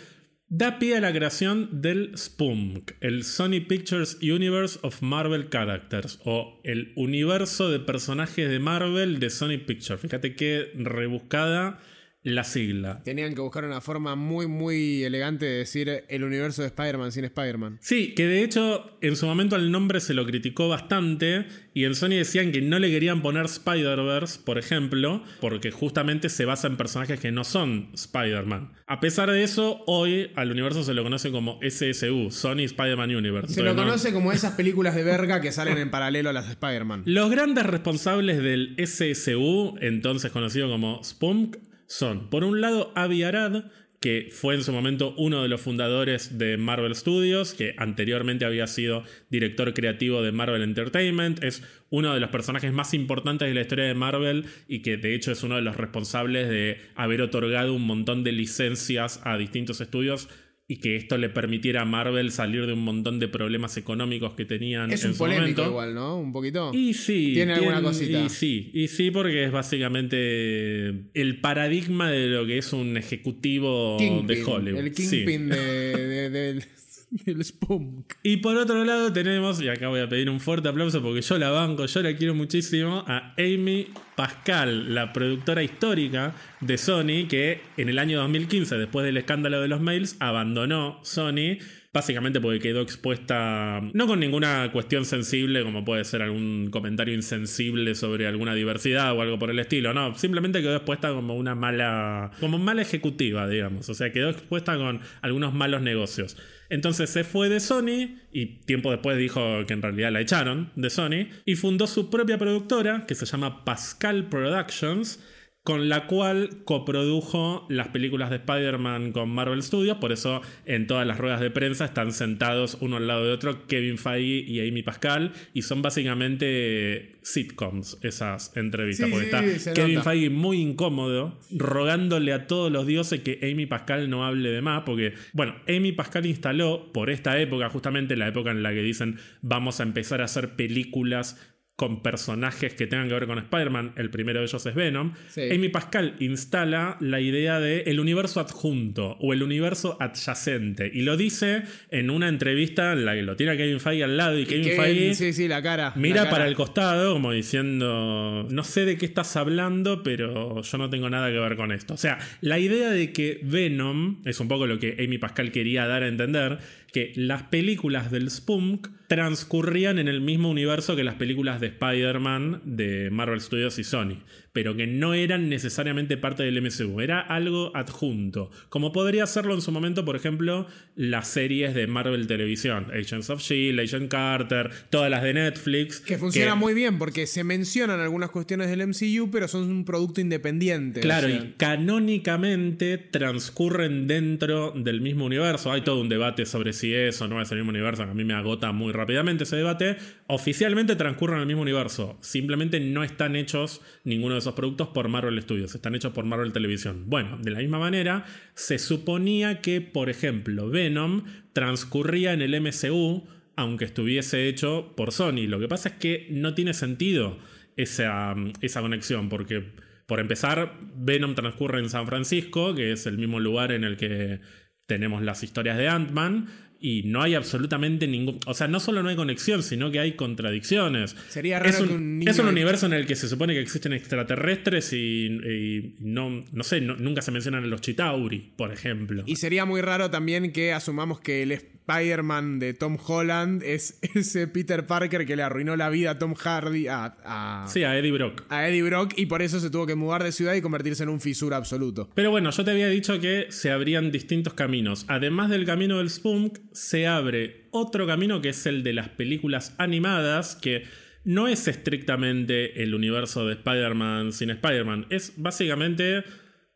da pie a la creación del SPUMC, el Sony Pictures Universe of Marvel Characters, o el universo de personajes de Marvel de Sony Pictures. Fíjate qué rebuscada la sigla. Tenían que buscar una forma muy, muy elegante de decir el universo de Spider-Man sin Spider-Man. Sí, que de hecho en su momento al nombre se lo criticó bastante y en Sony decían que no le querían poner Spider-Verse, por ejemplo, porque justamente se basa en personajes que no son Spider-Man. A pesar de eso, hoy al universo se lo conoce como SSU, Sony Spider-Man Universe. Se lo no- conoce como esas películas de verga que salen en paralelo a las de Spider-Man. Los grandes responsables del SSU, entonces conocido como Spunk, son, por un lado, Avi Arad, que fue en su momento uno de los fundadores de Marvel Studios, que anteriormente había sido director creativo de Marvel Entertainment, es uno de los personajes más importantes de la historia de Marvel y que de hecho es uno de los responsables de haber otorgado un montón de licencias a distintos estudios y que esto le permitiera a Marvel salir de un montón de problemas económicos que tenían Es en un su polémico momento. igual, ¿no? Un poquito. Y sí. Tiene alguna cosita. Y sí, y sí, porque es básicamente el paradigma de lo que es un ejecutivo de Hollywood. El Sí. Kingpin de, de- del Spunk. Y por otro lado tenemos, y acá voy a pedir un fuerte aplauso porque yo la banco, yo la quiero muchísimo, a Amy Pascal, la productora histórica de Sony, que en el año 2015, después del escándalo de los mails, abandonó Sony. Básicamente porque quedó expuesta, no con ninguna cuestión sensible, como puede ser algún comentario insensible sobre alguna diversidad o algo por el estilo, no, simplemente quedó expuesta como una mala, como mala ejecutiva, digamos, o sea, quedó expuesta con algunos malos negocios. Entonces se fue de Sony y tiempo después dijo que en realidad la echaron de Sony y fundó su propia productora que se llama Pascal Productions con la cual coprodujo las películas de Spider-Man con Marvel Studios, por eso en todas las ruedas de prensa están sentados uno al lado de otro Kevin Feige y Amy Pascal y son básicamente sitcoms esas entrevistas, Sí, porque sí, está Kevin nota. Feige muy incómodo, rogándole a todos los dioses que Amy Pascal no hable de más, porque, bueno, Amy Pascal instaló por esta época, justamente la época en la que dicen vamos a empezar a hacer películas con personajes que tengan que ver con Spider-Man, el primero de ellos es Venom, Sí. Amy Pascal instala la idea de el universo adjunto o el universo adyacente y lo dice en una entrevista en la que lo tiene a Kevin Feige al lado y Kevin Kevin, Feige sí, sí, la cara. Mira la cara. para el costado, como diciendo, no sé de qué estás hablando, pero yo no tengo nada que ver con esto. O sea, la idea de que Venom, es un poco lo que Amy Pascal quería dar a entender, que las películas del Spunk transcurrían en el mismo universo que las películas de Spider-Man de Marvel Studios y Sony, pero que no eran necesariamente parte del MCU, era algo adjunto, como podría serlo en su momento, por ejemplo, las series de Marvel Televisión, Agents of Shield, Agent Carter, todas las de Netflix, Que funciona muy bien porque se mencionan algunas cuestiones del MCU, pero son un producto independiente. Claro, o sea. y canónicamente transcurren dentro del mismo universo. Hay todo un debate sobre si es o no es el mismo universo, que a mí me agota muy rápidamente ese debate. Oficialmente transcurren en el mismo universo. Simplemente no están hechos ninguno de esos productos por Marvel Studios, están hechos por Marvel Televisión. Bueno, de la misma manera, se suponía que, por ejemplo, Venom transcurría en el MCU, aunque estuviese hecho por Sony. Lo que pasa es que no tiene sentido esa, esa conexión, porque por empezar, Venom transcurre en San Francisco, que es el mismo lugar en el que tenemos las historias de Ant-Man, y no hay absolutamente ningún... O sea, no solo no hay conexión, sino que hay contradicciones. Sería raro es un, que un niño es un universo en el que se supone que existen extraterrestres y, y no, no sé, no- nunca se mencionan a los Chitauri, por ejemplo. Y sería muy raro también que asumamos que el Spider-Man de Tom Holland es ese Peter Parker que le arruinó la vida a Tom Hardy, a, a, Sí, a Eddie Brock. a Eddie Brock, y por eso se tuvo que mudar de ciudad y convertirse en un fisura absoluto. Pero bueno, yo te había dicho que se abrían distintos caminos. Además del camino del Spunk, se abre otro camino que es el de las películas animadas, que no es estrictamente el universo de Spider-Man sin Spider-Man. Es básicamente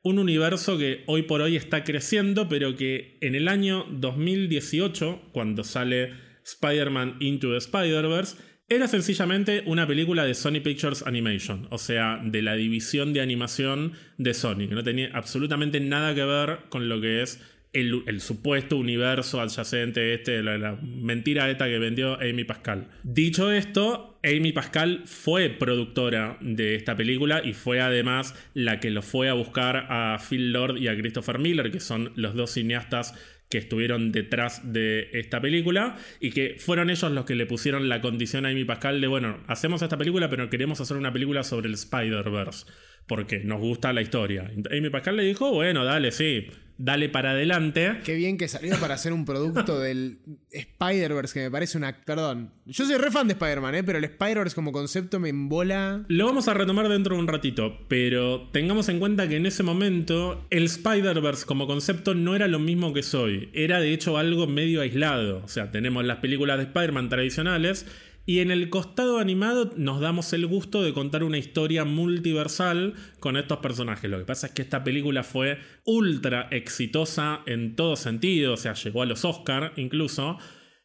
un universo que hoy por hoy está creciendo, pero que en el año 2018, cuando sale Spider-Man Into the Spider-Verse, era sencillamente una película de Sony Pictures Animation, o sea, de la división de animación de Sony, que no tenía absolutamente nada que ver con lo que es el, supuesto universo adyacente, este, la, la mentira esta que vendió Amy Pascal. Dicho esto, Amy Pascal fue productora de esta película y fue además la que lo fue a buscar a Phil Lord y a Christopher Miller, que son los dos cineastas que estuvieron detrás de esta película y que fueron ellos los que le pusieron la condición a Amy Pascal de, bueno, hacemos esta película pero queremos hacer una película sobre el Spider-Verse porque nos gusta la historia. Amy Pascal le dijo, bueno, dale, sí, dale para adelante. Qué bien que salió para hacer un producto del Spider-Verse, que me parece una... Perdón, yo soy re fan de Spider-Man, ¿eh? pero el Spider-Verse como concepto me embola... Lo vamos a retomar dentro de un ratito, pero tengamos en cuenta que en ese momento el Spider-Verse como concepto no era lo mismo que soy, era de hecho algo medio aislado. O sea, tenemos las películas de Spider-Man tradicionales y en el costado animado nos damos el gusto de contar una historia multiversal con estos personajes. Lo que pasa es que esta película fue ultra exitosa en todo sentido, o sea, llegó a los Oscar incluso.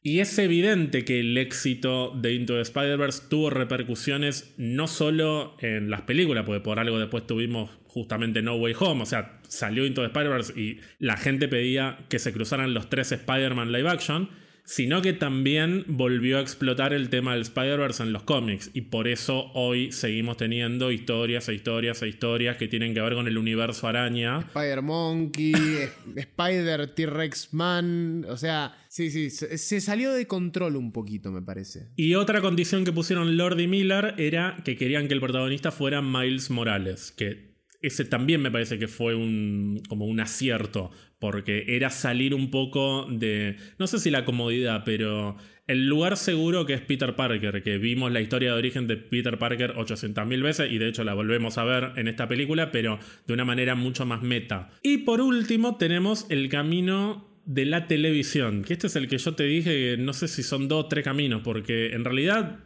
Y es evidente que el éxito de Into the Spider-Verse tuvo repercusiones no solo en las películas, porque por algo después tuvimos justamente No Way Home, o sea, salió Into the Spider-Verse y la gente pedía que se cruzaran los tres Spider-Man live action sino que también volvió a explotar el tema del Spider-Verse en los cómics y por eso hoy seguimos teniendo historias e historias e historias que tienen que ver con el universo araña. Spider-Monkey, Spider T-Rex Man, o sea, sí, sí, se salió de control un poquito me parece. Y otra condición que pusieron Lord y Miller era que querían que el protagonista fuera Miles Morales, que ese también me parece que fue un, como un acierto, porque era salir un poco de, no sé si la comodidad, pero el lugar seguro que es Peter Parker, que vimos la historia de origen de Peter Parker 800.000 veces y de hecho la volvemos a ver en esta película, pero de una manera mucho más meta. Y por último tenemos el camino de la televisión, que este es el que yo te dije, no sé si son dos o tres caminos, porque en realidad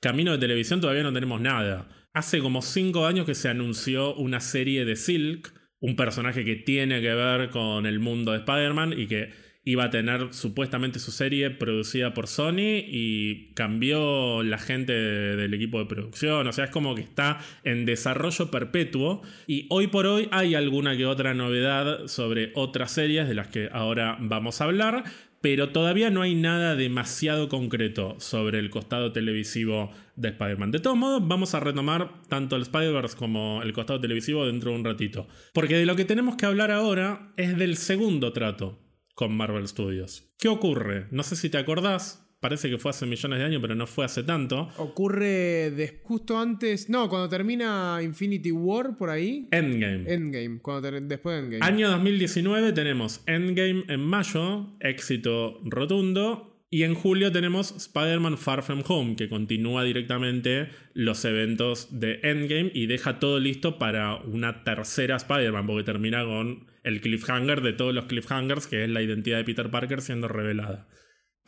camino de televisión todavía no tenemos nada. Hace como cinco años que se anunció una serie de Silk, un personaje que tiene que ver con el mundo de Spider-Man y que iba a tener supuestamente su serie producida por Sony y cambió la gente del equipo de producción, o sea, es como que está en desarrollo perpetuo. Y hoy por hoy hay alguna que otra novedad sobre otras series de las que ahora vamos a hablar, pero todavía no hay nada demasiado concreto sobre el costado televisivo de Spider-Man. De todos modos, vamos a retomar tanto el Spider-Verse como el costado televisivo dentro de un ratito. Porque de lo que tenemos que hablar ahora es del segundo trato con Marvel Studios. ¿Qué ocurre? No sé si te acordás, parece que fue hace millones de años, pero no fue hace tanto. Ocurre justo antes. No, cuando termina Infinity War por ahí. Endgame. Endgame, cuando después de Endgame. Año 2019 tenemos Endgame en mayo, éxito rotundo. Y en julio tenemos Spider-Man Far From Home, que continúa directamente los eventos de Endgame y deja todo listo para una tercera Spider-Man, porque termina con el cliffhanger de todos los cliffhangers, que es la identidad de Peter Parker siendo revelada.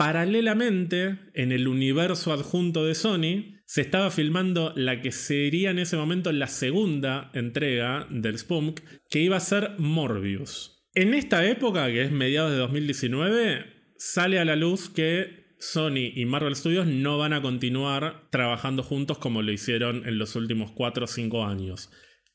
Paralelamente, en el universo adjunto de Sony, se estaba filmando la que sería en ese momento la segunda entrega del Spunk, que iba a ser Morbius. En esta época, que es mediados de 2019, sale a la luz que Sony y Marvel Studios no van a continuar trabajando juntos como lo hicieron en los últimos 4 o 5 años.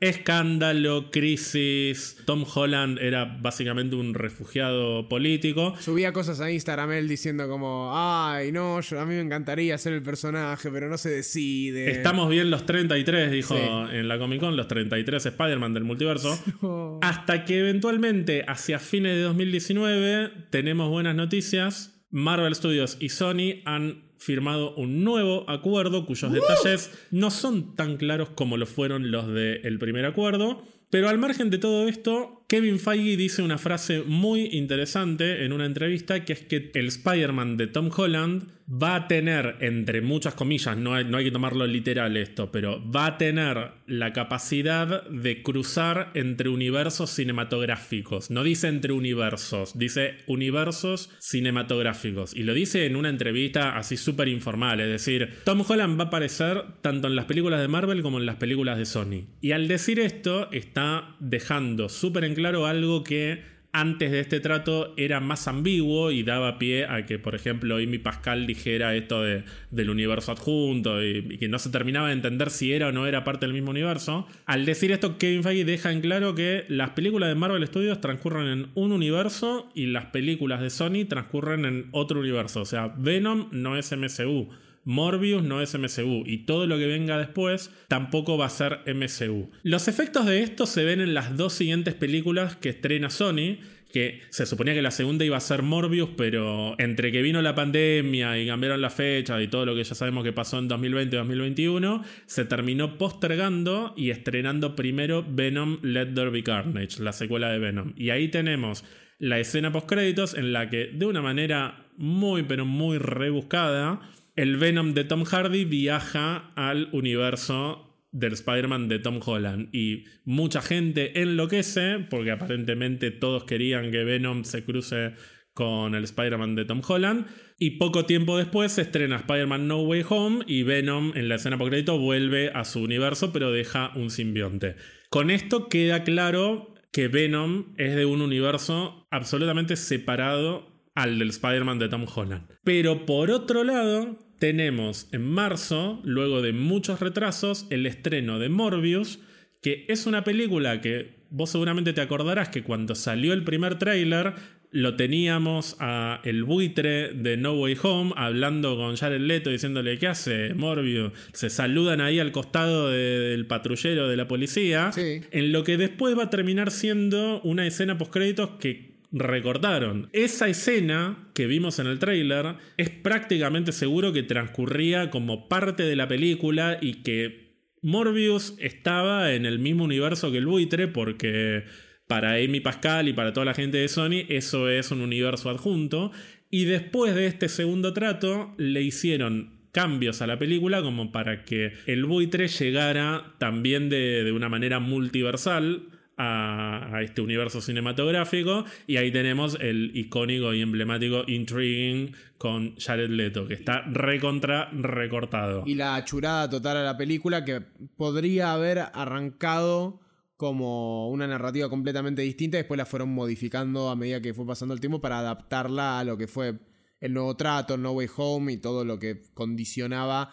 Escándalo, crisis. Tom Holland era básicamente un refugiado político. Subía cosas a Instagram él diciendo como, ay, no, a mí me encantaría ser el personaje, pero no se decide. Estamos bien los 33, dijo en la Comic Con, los 33 Spider-Man del multiverso. Hasta que eventualmente, hacia fines de 2019, tenemos buenas noticias. Marvel Studios y Sony han firmado un nuevo acuerdo cuyos detalles no son tan claros como lo fueron los del primer acuerdo. Pero al margen de todo esto, Kevin Feige dice una frase muy interesante en una entrevista que es que el Spider-Man de Tom Holland va a tener, entre muchas comillas, no hay, no hay que tomarlo literal esto, pero va a tener la capacidad de cruzar entre universos cinematográficos. No dice entre universos, dice universos cinematográficos. Y lo dice en una entrevista así súper informal, es decir, Tom Holland va a aparecer tanto en las películas de Marvel como en las películas de Sony. Y al decir esto, está dejando súper en claro algo que antes de este trato era más ambiguo y daba pie a que, por ejemplo, Amy Pascal dijera esto de, del universo adjunto y, que no se terminaba de entender si era o no era parte del mismo universo. Al decir esto, Kevin Feige deja en claro que las películas de Marvel Studios transcurren en un universo y las películas de Sony transcurren en otro universo. O sea, Venom no es MCU. Morbius no es MCU y todo lo que venga después tampoco va a ser MCU. Los efectos de esto se ven en las dos siguientes películas que estrena Sony, que se suponía que la segunda iba a ser Morbius, pero entre que vino la pandemia y cambiaron la fecha y todo lo que ya sabemos que pasó en 2020 y 2021, se terminó postergando y estrenando primero Venom Let There Be Carnage, la secuela de Venom. Y ahí tenemos la escena post créditos en la que de una manera muy pero muy rebuscada el Venom de Tom Hardy viaja al universo del Spider-Man de Tom Holland. Y mucha gente enloquece porque aparentemente todos querían que Venom se cruce con el Spider-Man de Tom Holland. Y poco tiempo después se estrena Spider-Man No Way Home y Venom en la escena por crédito vuelve a su universo pero deja un simbionte. Con esto queda claro que Venom es de un universo absolutamente separado al del Spider-Man de Tom Holland. Pero por otro lado, tenemos en marzo, luego de muchos retrasos, el estreno de Morbius, que es una película que vos seguramente te acordarás que cuando salió el primer tráiler lo teníamos a el buitre de No Way Home hablando con Jared Leto diciéndole qué hace Morbius se saludan ahí al costado de- del patrullero de la policía Sí. en lo que después va a terminar siendo una escena post créditos que recortaron. Esa escena que vimos en el tráiler es prácticamente seguro que transcurría como parte de la película y que Morbius estaba en el mismo universo que el buitre porque para Amy Pascal y para toda la gente de Sony eso es un universo adjunto y después de este segundo trato le hicieron cambios a la película como para que el buitre llegara también de, de una manera multiversal a, este universo cinematográfico y ahí tenemos el icónico y emblemático Intriguing con Jared Leto que está recontra recortado. Y la achurada total a la película que podría haber arrancado como una narrativa completamente distinta y después la fueron modificando a medida que fue pasando el tiempo para adaptarla a lo que fue el nuevo trato, No Way Home y todo lo que condicionaba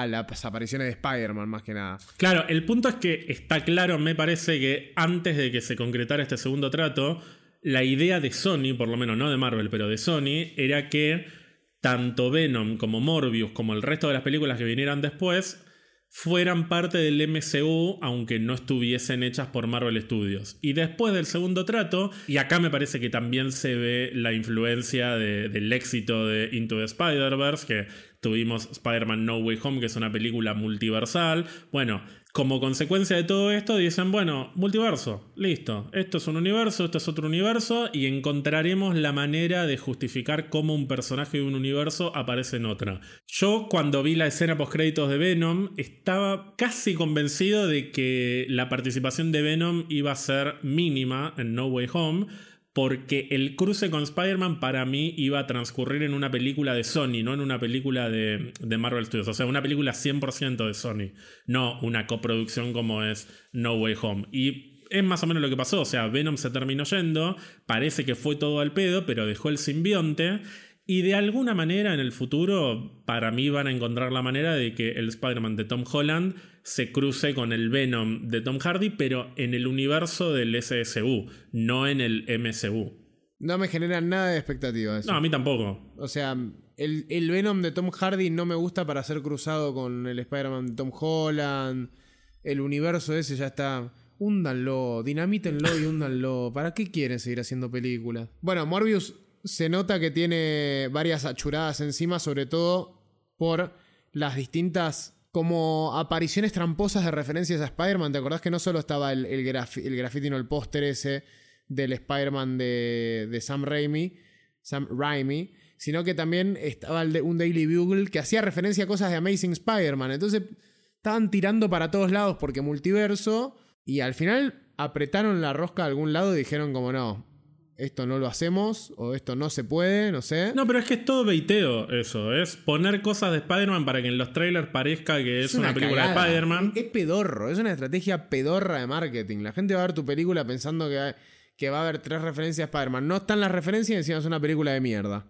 a las apariciones de Spider-Man más que nada. Claro, el punto es que está claro, me parece que antes de que se concretara este segundo trato, la idea de Sony, por lo menos no de Marvel, pero de Sony, era que tanto Venom como Morbius, como el resto de las películas que vinieran después, fueran parte del MCU, aunque no estuviesen hechas por Marvel Studios. Y después del segundo trato, y acá me parece que también se ve la influencia de- del éxito de Into the Spider-Verse, que tuvimos Spider-Man No Way Home, que es una película multiversal. Bueno, como consecuencia de todo esto, dicen, bueno, multiverso, listo, esto es un universo, esto es otro universo, y encontraremos la manera de justificar cómo un personaje de un universo aparece en otra. Yo cuando vi la escena post créditos de Venom, estaba casi convencido de que la participación de Venom iba a ser mínima en No Way Home, porque el cruce con Spider-Man para mí iba a transcurrir en una película de Sony, no en una película de, Marvel Studios. O sea, una película 100% de Sony, no una coproducción como es No Way Home. Y es más o menos lo que pasó. O sea, Venom se terminó yendo, parece que fue todo al pedo, pero dejó el simbionte. Y de alguna manera en el futuro, para mí van a encontrar la manera de que el Spider-Man de Tom Holland se cruce con el Venom de Tom Hardy, pero en el universo del SSU, no en el MCU. No me genera nada de expectativa eso. No, a mí tampoco. O sea, el, el Venom de Tom Hardy no me gusta para ser cruzado con el Spider-Man de Tom Holland. El universo ese ya está. Húndanlo, dinamítenlo y húndanlo. ¿Para qué quieren seguir haciendo películas? Bueno, Morbius se nota que tiene varias achuradas encima, sobre todo por las distintas como apariciones tramposas de referencias a Spider-Man. ¿Te acordás que no solo estaba el, el, grafi- el grafiti, no el póster ese del Spider-Man de, de Sam Raimi, Sam Raimi, sino que también estaba el de un Daily Bugle que hacía referencia a cosas de Amazing Spider-Man. Entonces estaban tirando para todos lados porque multiverso y al final apretaron la rosca a algún lado y dijeron como no, esto no lo hacemos o esto no se puede, no sé. No, pero es que es todo beiteo eso. Es poner cosas de Spider-Man para que en los trailers parezca que es, una, película cagada. de Spider-Man. Es pedorro, es una estrategia pedorra de marketing. La gente va a ver tu película pensando que, hay- que va a haber tres referencias a Spider-Man. No están las referencias y encima es una película de mierda.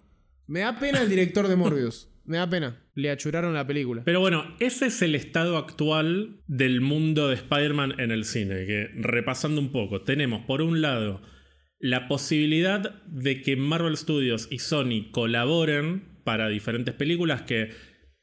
Me da pena el director de Morbius. Me da pena. Le achuraron la película. Pero bueno, ese es el estado actual del mundo de Spider-Man en el cine. Que repasando un poco, tenemos por un lado la posibilidad de que Marvel Studios y Sony colaboren para diferentes películas que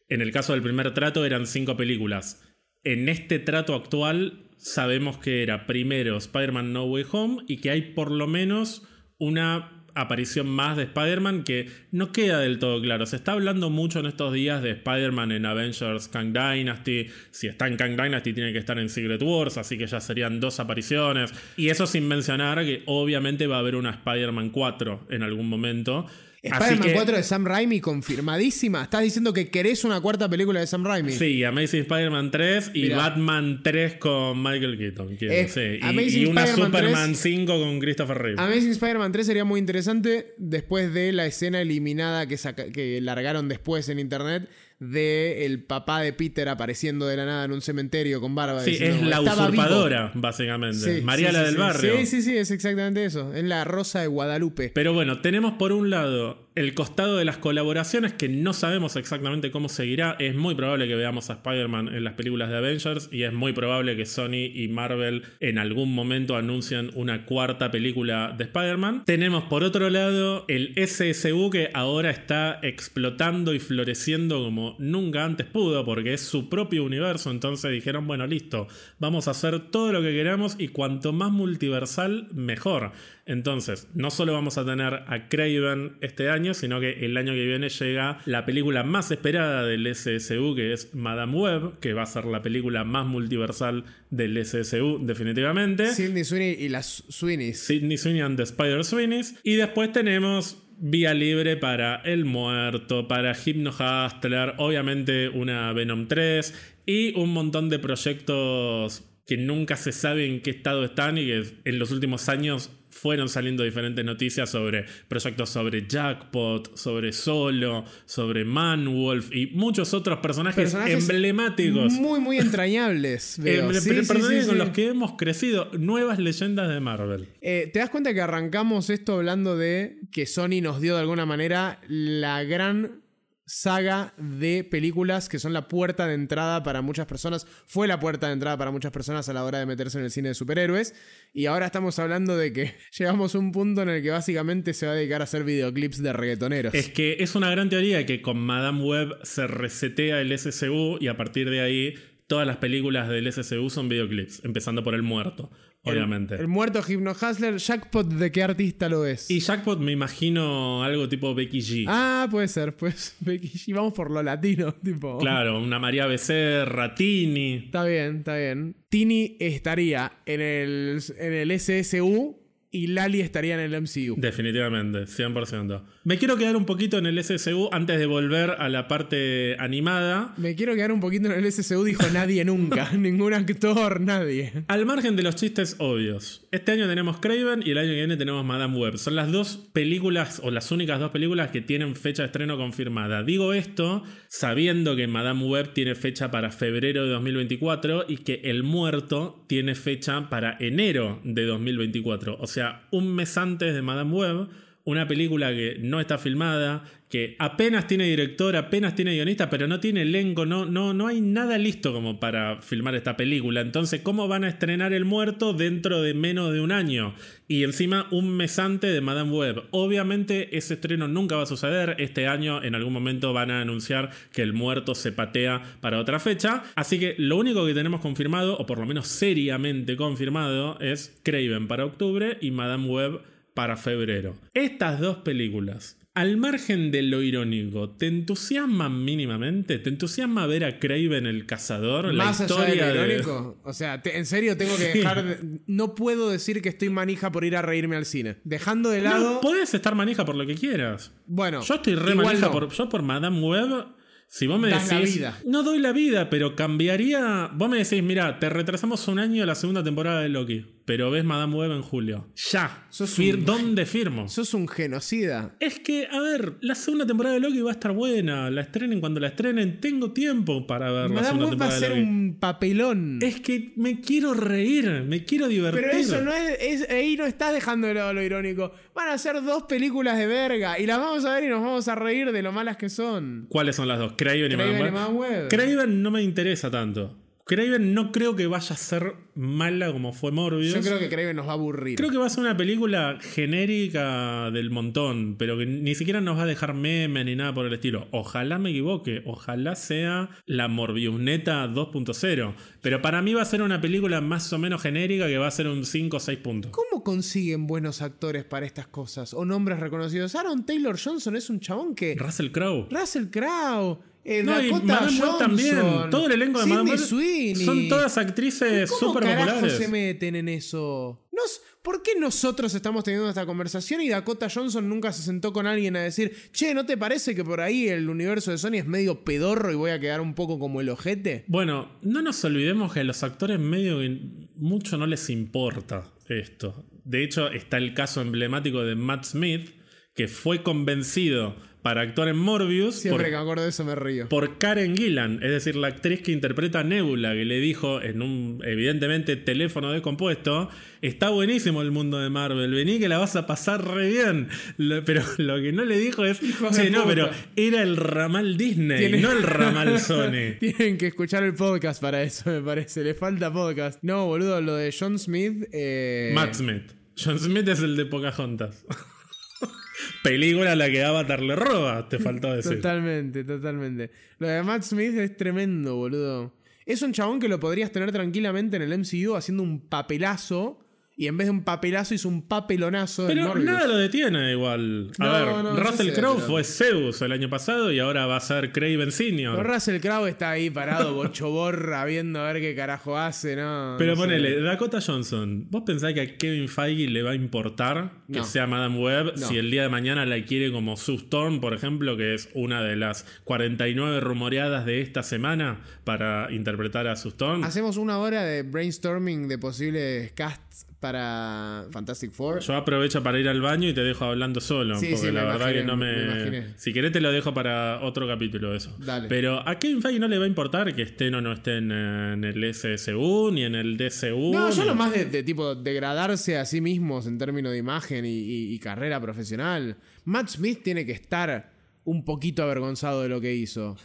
en el caso del primer trato eran cinco películas. En este trato actual sabemos que era primero Spider-Man No Way Home y que hay por lo menos una aparición más de Spider-Man que no queda del todo claro. Se está hablando mucho en estos días de Spider-Man en Avengers Kang Dynasty. Si está en Kang Dynasty tiene que estar en Secret Wars, así que ya serían dos apariciones. Y eso sin mencionar que obviamente va a haber una Spider-Man 4 en algún momento. Spider-Man que- 4 de Sam Raimi confirmadísima. Estás diciendo que querés una cuarta película de Sam Raimi. Sí, Amazing Spider-Man 3 y Mirá. Batman 3 con Michael Keaton. quiero, Eh, sí. Y- Amazing y, una Superman 3 5 con Christopher Reeve. Amazing Spider-Man 3 sería muy interesante después de la escena eliminada que, que largaron después en internet de el papá de Peter apareciendo de la nada en un cementerio con barba. Sí, diciendo, es la usurpadora, básicamente. Sí, María sí, la sí, del barrio. Sí, sí, sí, es exactamente eso. Es la rosa de Guadalupe. Pero bueno, tenemos por un lado el costado de las colaboraciones, que no sabemos exactamente cómo seguirá. Es muy probable que veamos a Spider-Man en las películas de Avengers y es muy probable que Sony y Marvel en algún momento anuncien una cuarta película de Spider-Man. Tenemos por otro lado el SSU que ahora está explotando y floreciendo como nunca antes pudo porque es su propio universo. Entonces dijeron, bueno, listo, vamos a hacer todo lo que queramos y cuanto más multiversal, mejor. Entonces, no solo vamos a tener a Craven este año, sino que el año que viene llega la película más esperada del SSU, que es Madame Web, que va a ser la película más multiversal del SSU, definitivamente. Sidney Sweeney y las Sweeneys. Sidney Sweeney and the Spider Sweeneys. Y después tenemos vía libre para El Muerto, para Hypno Hustler, obviamente una Venom 3 y un montón de proyectos que nunca se sabe en qué estado están y que en los últimos años fueron saliendo diferentes noticias sobre proyectos sobre Jackpot, sobre Solo, sobre Manwolf y muchos otros personajes, emblemáticos. Muy, muy entrañables. Veo. personajes con los que hemos crecido. Nuevas leyendas de Marvel. Eh, ¿Te das cuenta que arrancamos esto hablando de que Sony nos dio de alguna manera la gran saga de películas que son la puerta de entrada para muchas personas. Fue la puerta de entrada para muchas personas a la hora de meterse en el cine de superhéroes. Y ahora estamos hablando de que llegamos a un punto en el que básicamente se va a dedicar a hacer videoclips de reggaetoneros. Es que es una gran teoría que con Madame Web se resetea el SSU y a partir de ahí todas las películas del SSU son videoclips, empezando por El Muerto. Obviamente. El, muerto Hypno Hustler, Jackpot, ¿de qué artista lo es? Y Jackpot me imagino algo tipo Becky G. Ah, puede ser, pues Becky G. Vamos por lo latino, tipo. Claro, una María Becerra, Tini. Está bien, está bien. Tini estaría en el, en el SSU y Lali estaría en el MCU. Definitivamente, 100%. Me quiero quedar un poquito en el SSU antes de volver a la parte animada. Me quiero quedar un poquito en el SSU, dijo nadie nunca. Ningún actor, nadie. Al margen de los chistes obvios. Este año tenemos Craven y el año que viene tenemos Madame Web. Son las dos películas, o las únicas dos películas que tienen fecha de estreno confirmada. Digo esto sabiendo que Madame Web tiene fecha para febrero de 2024 y que El Muerto tiene fecha para enero de 2024. O sea, un mes antes de Madame Web, una película que no está filmada, que apenas tiene director, apenas tiene guionista, pero no tiene elenco, no, no, no hay nada listo como para filmar esta película. Entonces, ¿cómo van a estrenar El Muerto dentro de menos de un año? Y encima un mes antes de Madame Web. Obviamente ese estreno nunca va a suceder. Este año en algún momento van a anunciar que El Muerto se patea para otra fecha. Así que lo único que tenemos confirmado, o por lo menos seriamente confirmado, es Craven para octubre y Madame Web para febrero. Estas dos películas, al margen de lo irónico, ¿te entusiasman mínimamente? ¿Te entusiasma ver a Craven el cazador? Más la historia allá de lo irónico. O sea, en serio tengo que dejar. No puedo decir que estoy manija por ir a reírme al cine. Dejando de lado. No, puedes estar manija por lo que quieras. Bueno. Yo estoy re manija por. Yo por Madame Web si vos me decís, no doy la vida, pero cambiaría. Vos me decís, mira, te retrasamos un año la segunda temporada de Loki, pero ves Madame Web en julio. Ya. ¿Dónde firmo? Sos un genocida. Es que, a ver, la segunda temporada de Loki va a estar buena. La estrenen cuando la estrenen. Tengo tiempo para ver la segunda temporada va a ser un papelón. Es que me quiero reír, me quiero divertir. Pero eso no es, ahí no estás dejando de lado lo irónico. Van a ser dos películas de verga y las vamos a ver y nos vamos a reír de lo malas que son. ¿Cuáles son las dos? Craven y Madame Web. Craven no me interesa tanto. Craven no creo que vaya a ser mala como fue Morbius. Yo creo que Craven nos va a aburrir. Creo que va a ser una película genérica del montón, pero que ni siquiera nos va a dejar meme ni nada por el estilo. Ojalá me equivoque, ojalá sea la Morbius neta 2.0. Pero para mí va a ser una película más o menos genérica que va a ser un 5 o 6 puntos. ¿Cómo consiguen buenos actores para estas cosas? O nombres reconocidos. Aaron Taylor Johnson es un chabón que. Russell Crowe. Russell Crowe. Eh, no, y también. Todo el elenco de Madame son todas actrices súper populares. se meten en eso? ¿Por qué nosotros estamos teniendo esta conversación y Dakota Johnson nunca se sentó con alguien a decir, che, ¿no te parece que por ahí el universo de Sony es medio pedorro y voy a quedar un poco como el ojete? Bueno, no nos olvidemos que a los actores medio mucho no les importa esto. De hecho, está el caso emblemático de Matt Smith, que fue convencido para actuar en Morbius Siempre por, que me acuerdo de eso me río. por Karen Gillan, es decir, la actriz que interpreta a Nebula, que le dijo en un, evidentemente, teléfono descompuesto, está buenísimo el mundo de Marvel, vení que la vas a pasar re bien. Lo- pero lo que no le dijo es, "Che, no, puta". pero era el ramal Disney, no el ramal Sony. Tienen que escuchar el podcast para eso, me parece. Le falta podcast. No, boludo, lo de John Smith. Eh... Matt Smith. John Smith es el de Pocahontas. Película a la que Avatar le roba, te faltó decir. Totalmente, totalmente. Lo de Matt Smith es tremendo, boludo. Es un chabón que lo podrías tener tranquilamente en el MCU haciendo un papelazo. Y en vez de un papelazo hizo un papelonazo Pero nada lo detiene igual. A No, ver, no, Russell Crowe pero- fue Zeus el año pasado y ahora va a ser Craven Pero Senior. Russell Crowe está ahí parado, bochoborra, viendo a ver qué carajo hace, ¿no? Pero sé. ponele, Dakota Johnson, ¿vos pensás que a Kevin Feige le va a importar que sea Madame Web si el día de mañana la quiere como Sue Storm, por ejemplo, que es una de las 49 rumoreadas de esta semana para interpretar a Sue Storm? Hacemos una hora de brainstorming de posibles casts para Fantastic Four. Yo aprovecho para ir al baño y te dejo hablando solo. Sí, porque sí, la verdad imaginé, que no me. me si querés, te lo dejo para otro capítulo eso. Dale. Pero a Kevin Feige no le va a importar que estén o no estén en el SSU ni en el DCU. No, yo ni- lo más de, de tipo degradarse a sí mismos en términos de imagen y, y- y carrera profesional. Matt Smith tiene que estar un poquito avergonzado de lo que hizo.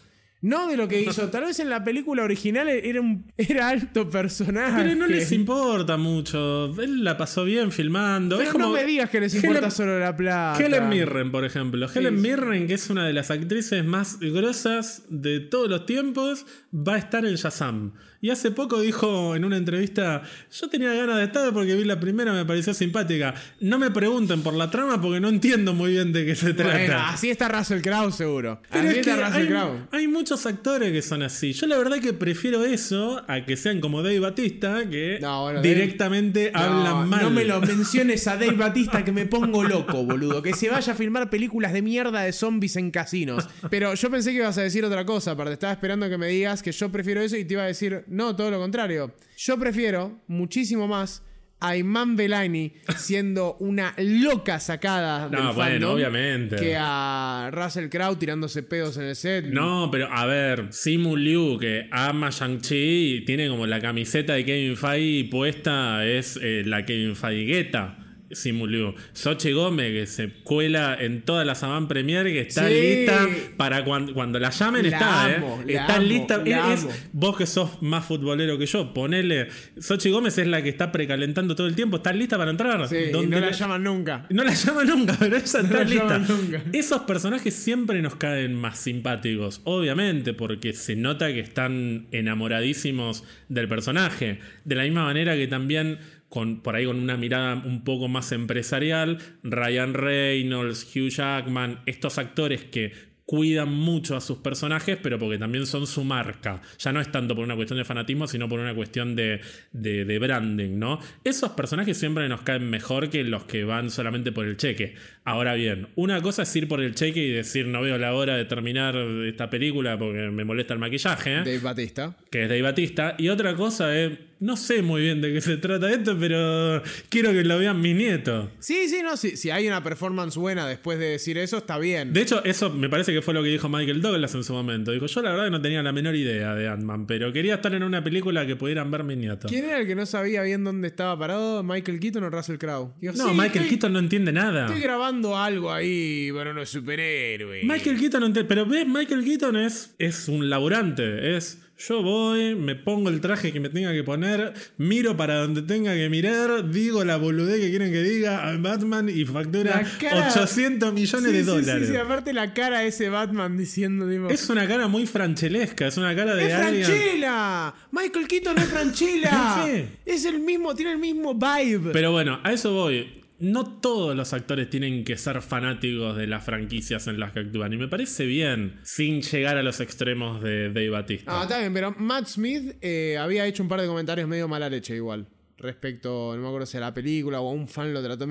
No de lo que hizo, tal vez en la película original era un era alto personaje. Pero no les importa mucho. Él la pasó bien filmando. Pero es como no me digas que les Helen- importa solo la plata. Helen Mirren, por ejemplo. Helen sí. Mirren, que es una de las actrices más grosas de todos los tiempos, va a estar en Shazam. Y hace poco dijo en una entrevista, yo tenía ganas de estar porque vi la primera, me pareció simpática. No me pregunten por la trama porque no entiendo muy bien de qué se trata. Bueno, así está Russell Crowe seguro. Pero así es está Russell Crowe. hay muchos actores que son así. Yo la verdad que prefiero eso a que sean como Dave Batista, que No, bueno, Dave- directamente No, hablan mal. No me lo menciones a Dave Batista que me pongo loco, boludo. Que se vaya a filmar películas de mierda de zombies en casinos. Pero yo pensé que ibas a decir otra cosa, aparte. Estaba esperando que me digas que yo prefiero eso y te iba a decir, no, todo lo contrario. Yo prefiero muchísimo más a Iman Belaini siendo una loca sacada del No, bueno, obviamente. que a Russell Crowe tirándose pedos en el set. No, pero a ver, Simu Liu, que ama Shang-Chi y tiene como la camiseta de Kevin Feige puesta, es eh, la Kevin Feigueta. Simu Liu. Sochi Gómez, que se cuela en toda la Saban Premier, que está Sí. lista para cuando, cuando la llamen, La está, amo, ¿eh? Está amo, lista. Es- amo. vos que sos más futbolero que yo, ponele. Sochi Gómez es la que está precalentando todo el tiempo, está lista para entrar. Sí, y no la llaman nunca. no la llama nunca, pero esa está la lista. nunca. Esos personajes siempre nos caen más simpáticos, obviamente, porque se nota que están enamoradísimos del personaje. De la misma manera que también, con, por ahí con una mirada un poco más empresarial, Ryan Reynolds, Hugh Jackman, estos actores que cuidan mucho a sus personajes, pero porque también son su marca. Ya no es tanto por una cuestión de fanatismo, sino por una cuestión de, de- de branding, ¿no? Esos personajes siempre nos caen mejor que los que van solamente por el cheque. Ahora bien, una cosa es ir por el cheque y decir no veo la hora de terminar esta película porque me molesta el maquillaje. Dave Batista. que es Dave Batista. Y otra cosa es, no sé muy bien de qué se trata esto, pero quiero que lo vean mis nietos. Sí, sí, no, si, si hay una performance buena después de decir eso, está bien. De hecho, eso me parece que fue lo que dijo Michael Douglas en su momento. Dijo, yo la verdad que no tenía la menor idea de Ant-Man, pero quería estar en una película que pudieran ver mis nietos. ¿Quién era el que no sabía bien dónde estaba parado? ¿Michael Keaton o Russell Crowe? Digo, No, sí, Michael estoy- Keaton no entiende nada. Estoy grabando algo ahí, pero no es superhéroe. Michael Keaton no entiende. Pero ves, Michael Keaton es, es un laburante. Es yo voy, me pongo el traje que me tenga que poner, miro para donde tenga que mirar, digo la boludez que quieren que diga a Batman y factura cara- 800 millones Sí, de sí, dólares. Sí, sí, aparte la cara de ese Batman diciendo, tipo, Es una cara muy franchelesca, es una cara de ¡Es alguien. Franchella! Michael Keaton es Franchella. Es el mismo, tiene el mismo vibe. Pero bueno, a eso voy. No todos los actores tienen que ser fanáticos de las franquicias en las que actúan. Y me parece bien, sin llegar a los extremos de Dave Batista. Ah, está bien, pero Matt Smith eh, había hecho un par de comentarios medio mala leche igual respecto, no me acuerdo si a la película o a un fan lo trató.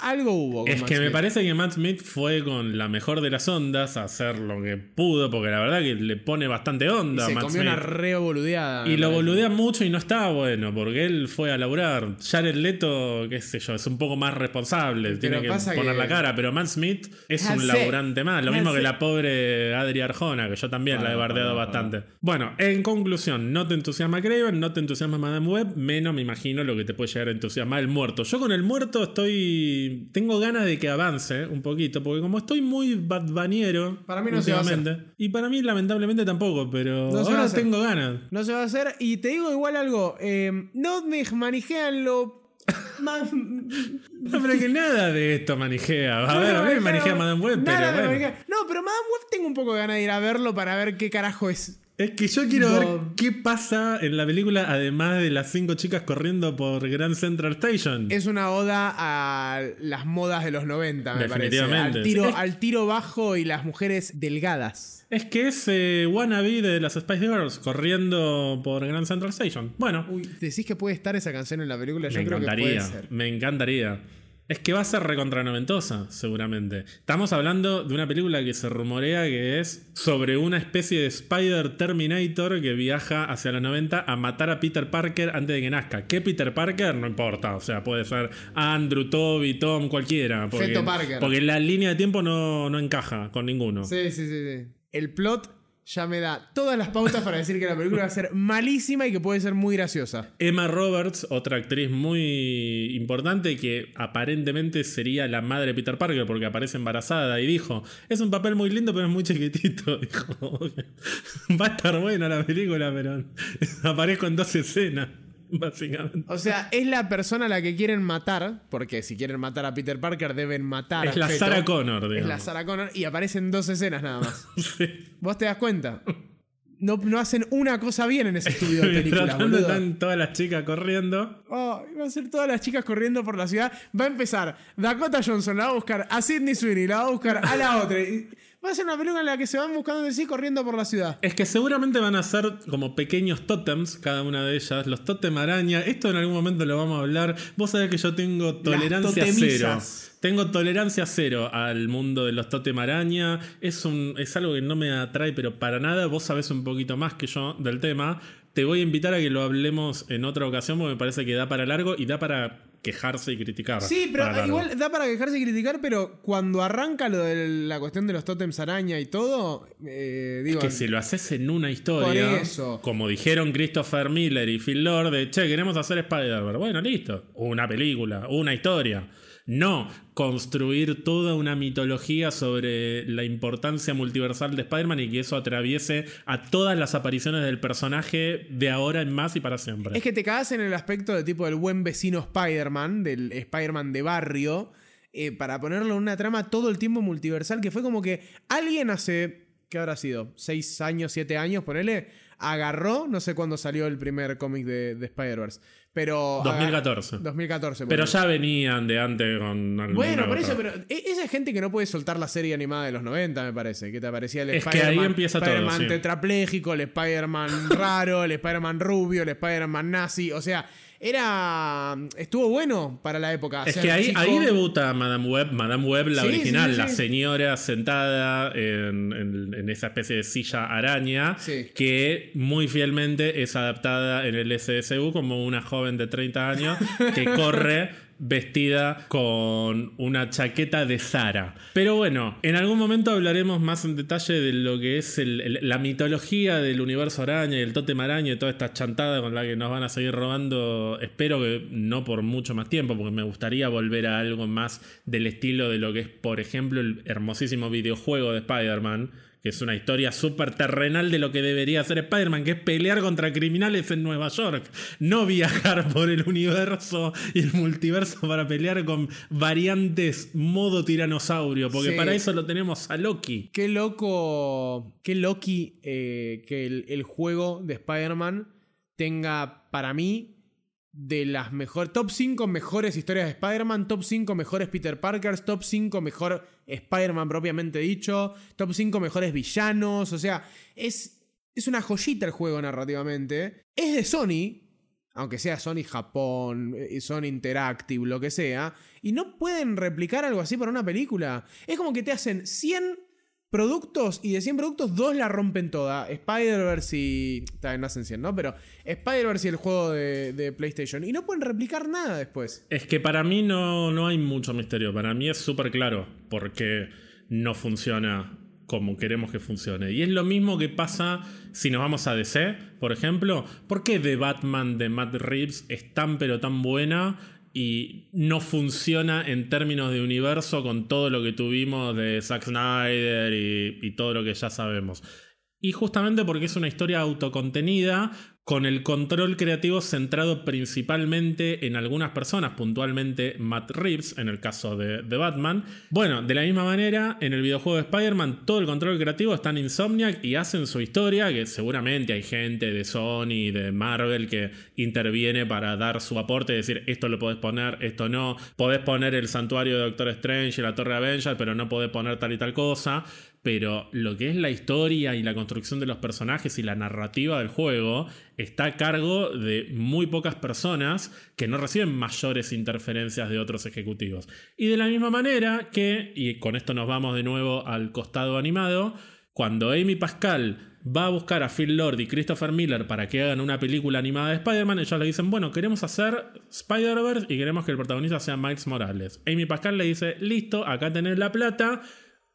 Algo hubo. con Es Matt que me parece que Matt Smith fue con la mejor de las ondas a hacer lo que pudo, porque la verdad que le pone bastante Y onda a se Matt comió Smith. una re boludeada. Y lo boludea mucho y no está bueno, porque él fue a laburar. Jared Leto, qué sé yo, es un poco más responsable, Pero tiene que poner que- la cara, pero Matt Smith es un laburante más. Lo mismo que la pobre Adri Arjona, que yo también la he bardeado bastante. Bueno, en conclusión, no te entusiasma Craven, no te entusiasma Madame Web, menos me imagino lo que te puede llegar a entusiasmar el muerto. Yo con el muerto estoy. Tengo ganas de que avance un poquito, porque como estoy muy badbaniero. Para mí no se va a hacer. Y para mí, lamentablemente, tampoco, pero No ahora tengo ganas. No se va a hacer. Y te digo igual algo. eh, no me manejean lo. más. No, pero que nada de esto manijea. A ver, a mí me manijea Madame Web, pero bueno. No, pero Madame Web tengo un poco de ganas de ir a verlo para ver qué carajo es. Es que yo quiero ver qué pasa en la película, además de las cinco chicas corriendo por Grand Central Station. Es una oda a las modas de los 90, me parece. Al tiro, Es- al tiro bajo y las mujeres delgadas. Es que es eh, wannabe de las Spice Girls corriendo por Grand Central Station. Bueno, Uy, ¿decís que puede estar esa canción en la película? Yo me creo que encantaría. puede ser. Me encantaría. Es que va a ser recontranoventosa, seguramente. Estamos hablando de una película que se rumorea que es sobre una especie de Spider Terminator que viaja hacia los 90 a matar a Peter Parker antes de que nazca. ¿Qué Peter Parker? No importa. O sea, puede ser Andrew, Toby, Tom, cualquiera. Porque, Feto Parker. porque la línea de tiempo no, no encaja con ninguno. Sí, sí, sí, sí. El plot ya me da todas las pautas para decir que la película va a ser malísima y que puede ser muy graciosa. Emma Roberts, otra actriz muy importante que aparentemente sería la madre de Peter Parker porque aparece embarazada y dijo, es un papel muy lindo pero es muy chiquitito. Dijo, va a estar buena la película pero aparezco en dos escenas, básicamente. O sea, es la persona a la que quieren matar, porque si quieren matar a Peter Parker deben matar Es a la Feto. Sarah Connor, Es digamos. la Sarah Connor y aparecen dos escenas nada más. Sí. ¿Vos te das cuenta? No, no hacen una cosa bien en ese estudio de película, boludo. están todas las chicas corriendo. Oh, va a ser todas las chicas corriendo por la ciudad. Va a empezar Dakota Johnson, la va a buscar a Sidney Sweeney, la va a buscar a la otra. Va a ser una película en la que se van buscando de sí corriendo por la ciudad. Es que seguramente van a ser como pequeños tótems, cada una de ellas. Los tótem araña. Esto en algún momento lo vamos a hablar. Vos sabés que yo tengo tolerancia cero. Tengo tolerancia cero al mundo de los tótem araña. Es, un, es algo que no me atrae, pero para nada. Vos sabés un poquito más que yo del tema. Te voy a invitar a que lo hablemos en otra ocasión porque me parece que da para largo y da para quejarse y criticar. Sí, pero igual da para quejarse y criticar, pero cuando arranca lo de la cuestión de los tótems araña y todo, eh, digo, que si lo haces en una historia, eso. como dijeron Christopher Miller y Phil Lord, de che, queremos hacer Spider-Man. Bueno, listo. Una película, una historia. No construir toda una mitología sobre la importancia multiversal de Spider-Man y que eso atraviese a todas las apariciones del personaje de ahora en más y para siempre. Es que te cagas en el aspecto de tipo del buen vecino Spider-Man, del Spider-Man de barrio, eh, para ponerlo en una trama todo el tiempo multiversal, que fue como que alguien hace, ¿qué habrá sido? ¿Seis años, siete años, ponele? Agarró, no sé cuándo salió el primer cómic de, de Spider-Verse, pero... 2014. 2014. Pero ya venían de antes con Bueno, por eso, pero e- esa es gente que no puede soltar la serie animada de los 90, me parece. Que te aparecía el Spider-Man Spider-Man sí. tetrapléjico, el Spider-Man raro, el Spider-Man rubio, el Spider-Man nazi. O sea, era. Estuvo bueno para la época. Es que ahí, chico. ahí debuta Madame Web, Madame Web, la Sí, original, sí, sí, la señora sentada en, en- en esa especie de silla araña, que muy fielmente es adaptada en el SSU como una joven de 30 años que corre vestida con una chaqueta de Zara. Pero bueno, en algún momento hablaremos más en detalle de lo que es la mitología del universo araña y el tótem araña y toda esta chantada con la que nos van a seguir robando. Espero que no por mucho más tiempo, porque me gustaría volver a algo más del estilo de lo que es, por ejemplo, el hermosísimo videojuego de Spider-Man. Que es una historia súper terrenal de lo que debería hacer Spider-Man, que es pelear contra criminales en Nueva York. No viajar por el universo y el multiverso para pelear con variantes modo tiranosaurio. Porque Sí. para eso lo tenemos a Loki. Qué loco. Qué Loki eh, que el, el juego de Spider-Man tenga para mí de las mejores. Top 5 mejores historias de Spider-Man, top 5 mejores Peter Parkers, top 5 mejor Spider-Man propiamente dicho, top 5 mejores villanos. O sea, es, es una joyita el juego narrativamente. Es de Sony. aunque sea Sony Japón, eh, Sony Interactive, lo que sea, y no pueden replicar algo así para una película. Es como que te hacen 100 productos y de 100 productos, dos la rompen toda. Spider-Verse y. También no hacen 100, ¿no? Pero Spider-Verse y el juego de, PlayStation. Y no pueden replicar nada después. Es que para mí no, no hay mucho misterio. Para mí es súper claro porque no funciona como queremos que funcione. Y es lo mismo que pasa si nos vamos a DC, por ejemplo. ¿Por qué The Batman de Matt Reeves es tan pero tan buena y no funciona en términos de universo con todo lo que tuvimos de Zack Snyder y, todo lo que ya sabemos. Y justamente porque es una historia autocontenida, con el control creativo centrado principalmente en algunas personas, puntualmente Matt Reeves, en el caso de, Batman. Bueno, de la misma manera, en el videojuego de Spider-Man, todo el control creativo está en Insomniac y hacen su historia, que seguramente hay gente de Sony, de Marvel, que interviene para dar su aporte decir, esto lo podés poner, esto no, podés poner el santuario de Doctor Strange y la Torre Avenger, pero no podés poner tal y tal cosa pero lo que es la historia y la construcción de los personajes y la narrativa del juego está a cargo de muy pocas personas que no reciben mayores interferencias de otros ejecutivos. Y de la misma manera que, y con esto nos vamos de nuevo al costado animado, cuando Amy Pascal va a buscar a Phil Lord y Christopher Miller para que hagan una película animada de Spider-Man, ellos le dicen, bueno, queremos hacer Spider-Verse y queremos que el protagonista sea Miles Morales. Amy Pascal le dice, listo, acá tenés la plata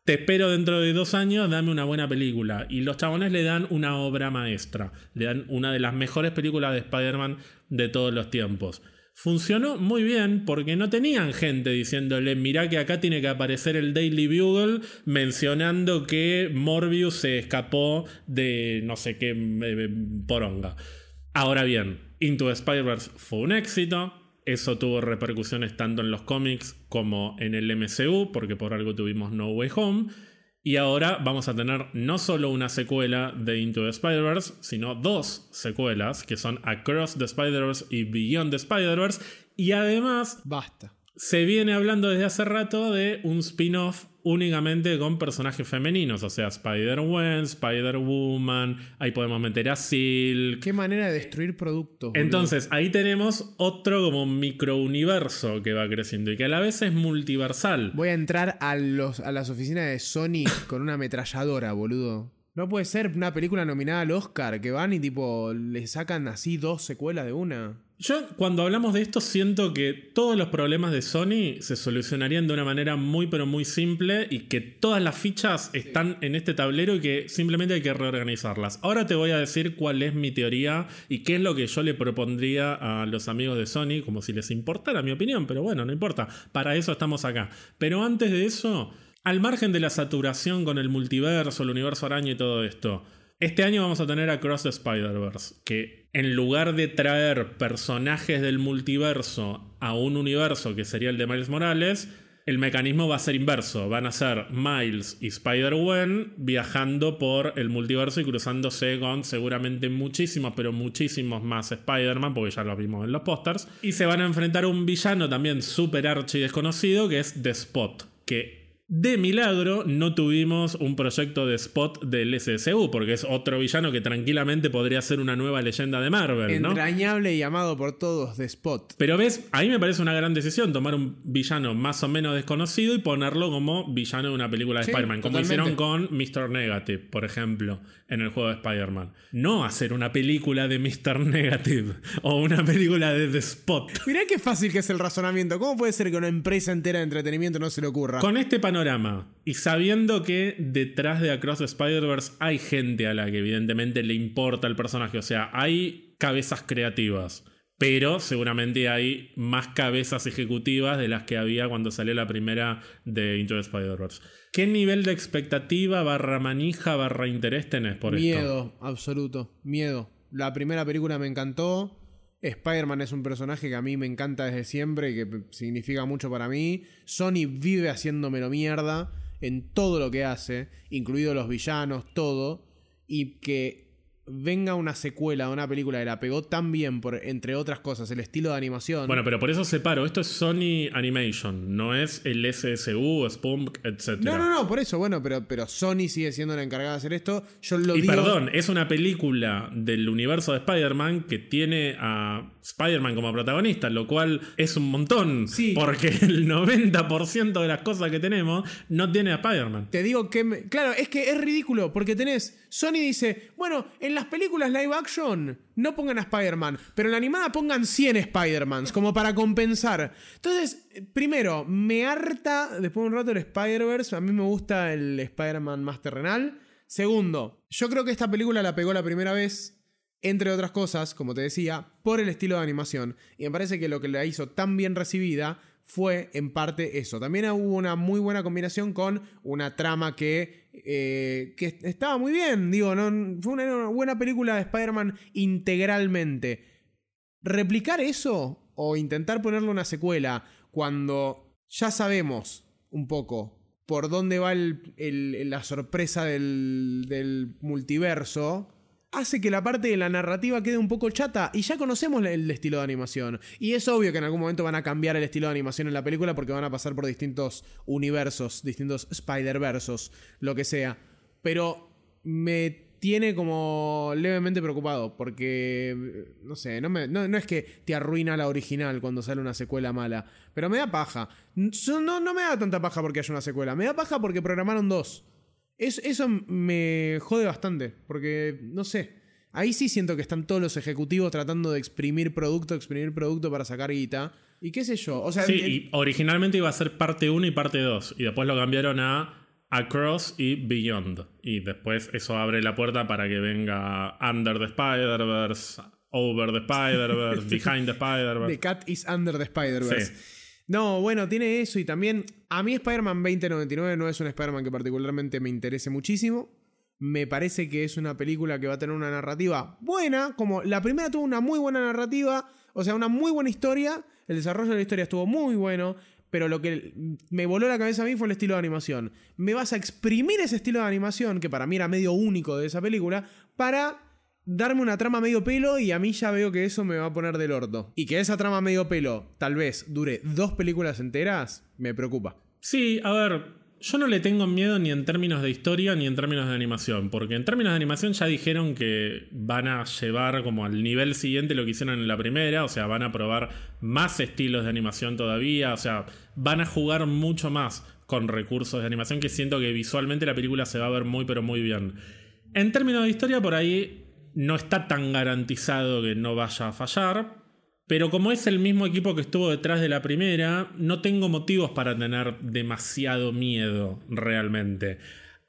te espero dentro de dos años, dame una buena película. Y los chabones le dan una obra maestra, le dan una de las mejores películas de Spider-Man de todos los tiempos. Funcionó muy bien porque no tenían gente diciéndole, mirá que acá tiene que aparecer el Daily Bugle mencionando que Morbius se escapó de no sé qué eh, poronga. Ahora bien, Into Spider-Verse fue un éxito, eso tuvo repercusiones tanto en los cómics como en el MCU, porque por algo tuvimos No Way Home. Y ahora vamos a tener no solo una secuela de Into the Spider-Verse, sino dos secuelas, que son Across the Spider-Verse y Beyond the Spider-Verse. Y además... Basta. Se viene hablando desde hace rato de un spin-off únicamente con personajes femeninos, o sea, Spider-Gwen, Spider-Woman, ahí podemos meter a Silk. Qué manera de destruir productos. Entonces, ahí tenemos otro como microuniverso que va creciendo y que a la vez es multiversal. Voy a entrar a, los, a las oficinas de Sony con una ametralladora, boludo. No puede ser una película nominada al Oscar que van y tipo le sacan así dos secuelas de una. Yo cuando hablamos de esto siento que todos los problemas de Sony se solucionarían de una manera muy pero muy simple y que todas las fichas están en este tablero y que simplemente hay que reorganizarlas. Ahora te voy a decir cuál es mi teoría y qué es lo que yo le propondría a los amigos de Sony, como si les importara mi opinión, pero bueno, no importa, para eso estamos acá. Pero antes de eso, al margen de la saturación con el multiverso, el universo araña y todo esto, este año vamos a tener a Cross Spider-Verse, que en lugar de traer personajes del multiverso a un universo que sería el de Miles Morales, el mecanismo va a ser inverso. Van a ser Miles y Spider-Gwen viajando por el multiverso y cruzándose con seguramente muchísimos, pero muchísimos más Spider-Man, porque ya los vimos en los pósters. Y se van a enfrentar a un villano también súper archi desconocido que es The Spot, que de milagro no tuvimos un proyecto de spot del SSU, porque es otro villano que tranquilamente podría ser una nueva leyenda de Marvel, ¿no? Entrañable y amado por todos de Spot. Pero ves, ahí me parece una gran decisión tomar un villano más o menos desconocido y ponerlo como villano de una película de Spider-Man, como hicieron con Mr. Negative, por ejemplo, en el juego de Spider-Man. No hacer una película de Mr. Negative o una película de The Spot. Mirá qué fácil que es el razonamiento. ¿Cómo puede ser que una empresa entera de entretenimiento no se le ocurra? Con este panorama y sabiendo que detrás de Across the Spider-Verse hay gente a la que evidentemente le importa el personaje, o sea, hay cabezas creativas. Pero seguramente hay más cabezas ejecutivas de las que había cuando salió la primera de Into the Spider-Verse. ¿Qué nivel de expectativa barra manija barra interés tenés por esto? Miedo, absoluto. Miedo. La primera película me encantó. Spider-Man es un personaje que a mí me encanta desde siempre y que significa mucho para mí. Sony vive haciéndomelo mierda en todo lo que hace, incluido los villanos, todo. Y que venga una secuela de una película que la pegó tan bien, por, entre otras cosas, el estilo de animación. Bueno, pero por eso separo. Esto es Sony Animation, no es el SSU, Spunk, etc. No, no, no, por eso, bueno, pero, pero Sony sigue siendo la encargada de hacer esto. Yo lo y perdón, es una película del universo de Spider-Man que tiene a Spider-Man como protagonista, lo cual es un montón. Sí. Porque el 90% de las cosas que tenemos no tiene a Spider-Man. Te digo que. me- Claro, es que es ridículo, porque tenés. Sony dice: Bueno, en las películas live action no pongan a Spider-Man, pero en la animada pongan 100 Spider-Mans, como para compensar. Entonces, primero, me harta después de un rato el Spider-Verse. A mí me gusta el Spider-Man más terrenal. Segundo, yo creo que esta película la pegó la primera vez. Entre otras cosas, como te decía, por el estilo de animación. Y me parece que lo que la hizo tan bien recibida fue en parte eso. También hubo una muy buena combinación con una trama que, eh, que estaba muy bien. Digo, no, fue una, buena película de Spider-Man integralmente. Replicar eso o intentar ponerle una secuela cuando ya sabemos un poco por dónde va la sorpresa del multiverso, hace que la parte de la narrativa quede un poco chata y ya conocemos el estilo de animación. Y es obvio que en algún momento van a cambiar el estilo de animación en la película porque van a pasar por distintos universos, distintos Spider-Versos, lo que sea. Pero me tiene como levemente preocupado porque, no sé, no, me- no- no es que te arruina la original cuando sale una secuela mala, pero me da paja. No, no me da tanta paja porque haya una secuela, me da paja porque programaron dos. Es- eso me jode bastante, porque, no sé, ahí sí siento que están todos los ejecutivos tratando de exprimir producto, exprimir producto para sacar guita. Y qué sé yo, o sea, Sí, el- y originalmente iba a ser parte 1 y parte 2. Y después lo cambiaron a Across y Beyond. Y después eso abre la puerta para que venga Under the Spider-Verse, Over the Spider-Verse, Behind the The Spider-Verse. Cat is Under the Spider-Verse. Sí. No, bueno, tiene eso y también a mí Spider-Man 2099 no es un Spider-Man que particularmente me interese muchísimo. Me parece que es una película que va a tener una narrativa buena, como la primera tuvo una muy buena narrativa, o sea, una muy buena historia, el desarrollo de la historia estuvo muy bueno, pero lo que me voló la cabeza a mí fue el estilo de animación. Me vas a exprimir ese estilo de animación, que para mí era medio único de esa película, para darme una trama medio pelo y a mí ya veo que eso me va a poner del orto. Y que esa trama medio pelo tal vez dure dos películas enteras, me preocupa. Sí, a ver, yo no le tengo miedo ni en términos de historia ni en términos de animación, porque en términos de animación ya dijeron que van a llevar como al nivel siguiente lo que hicieron en la primera, o sea, van a probar más estilos de animación todavía, o sea, van a jugar mucho más con recursos de animación que siento que visualmente la película se va a ver muy pero muy bien. En términos de historia por ahí no está tan garantizado que no vaya a fallar, pero como es el mismo equipo que estuvo detrás de la primera, no tengo motivos para tener demasiado miedo realmente.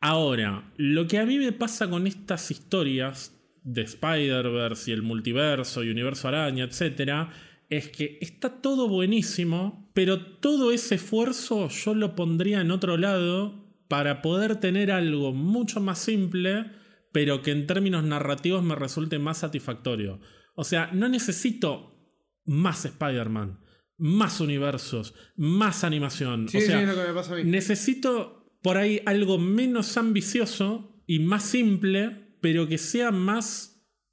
Ahora, lo que a mí me pasa con estas historias de Spider-Verse y el multiverso y universo araña, etc., es que está todo buenísimo, pero todo ese esfuerzo yo lo pondría en otro lado para poder tener algo mucho más simple, pero que en términos narrativos me resulte más satisfactorio. O sea, no necesito más Spider-Man, más universos, más animación. o sea, lo que me pasa a mí. necesito por ahí algo menos ambicioso y más simple, pero que sea más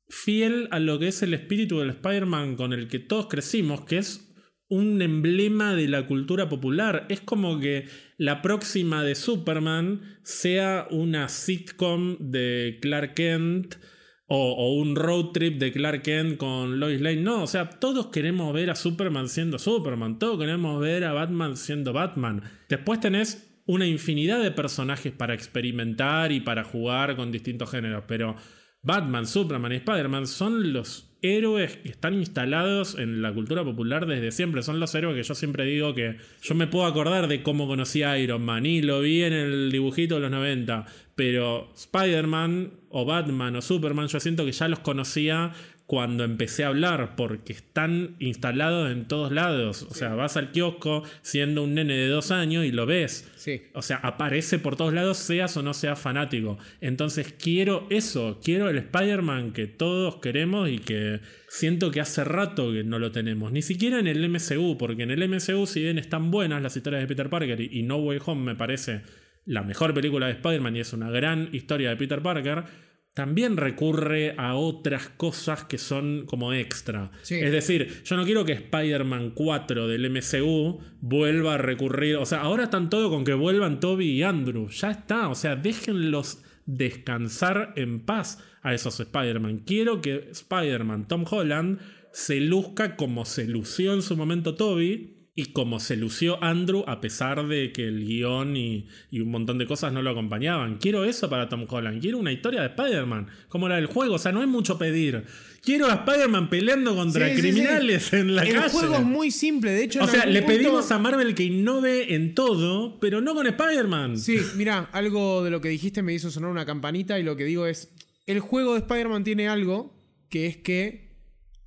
fiel a lo que es el espíritu del Spider-Man con el que todos crecimos, que es un emblema de la cultura popular. Es como que la próxima de Superman sea una sitcom de Clark Kent o, un road trip de Clark Kent con Lois Lane. No, o sea, todos queremos ver a Superman siendo Superman, todos queremos ver a Batman siendo Batman. Después tenés una infinidad de personajes para experimentar y para jugar con distintos géneros, pero Batman, Superman y Spider-Man son los héroes que están instalados en la cultura popular desde siempre. Son los héroes que yo siempre digo que yo me puedo acordar de cómo conocí a Iron Man y lo vi en el dibujito de los 90. Pero Spider-Man o Batman o Superman yo siento que ya los conocía cuando empecé a hablar, porque están instalados en todos lados. O sea, vas al kiosco siendo un nene de dos años y lo ves. Sí. O sea, aparece por todos lados, seas o no seas fanático. Entonces quiero eso, quiero el Spider-Man que todos queremos y que siento que hace rato que no lo tenemos. Ni siquiera en el MCU, porque en el MCU, si bien están buenas las historias de Peter Parker y y No Way Home me parece la mejor película de Spider-Man y es una gran historia de Peter Parker, también recurre a otras cosas que son como extra. Sí. Es decir, yo no quiero que Spider-Man 4 del MCU vuelva a recurrir. O sea, ahora están todo con que vuelvan Toby y Andrew. Ya está. O sea, déjenlos descansar en paz. a esos Spider-Man. Quiero que Spider-Man, Tom Holland, se luzca como se lució en su momento Toby y como se lució Andrew a pesar de que el guion y, un montón de cosas no lo acompañaban. Quiero eso para Tom Holland. Quiero una historia de Spider-Man, como era el juego. O sea, no hay mucho pedir. Quiero a Spider-Man peleando contra criminales en la calle. El juego es muy simple, de hecho. O sea, le pedimos a Marvel que innove en todo, pero no con Spider-Man. Sí, mira, algo de lo que dijiste me hizo sonar una campanita y lo que digo es, el juego de Spider-Man tiene algo que es que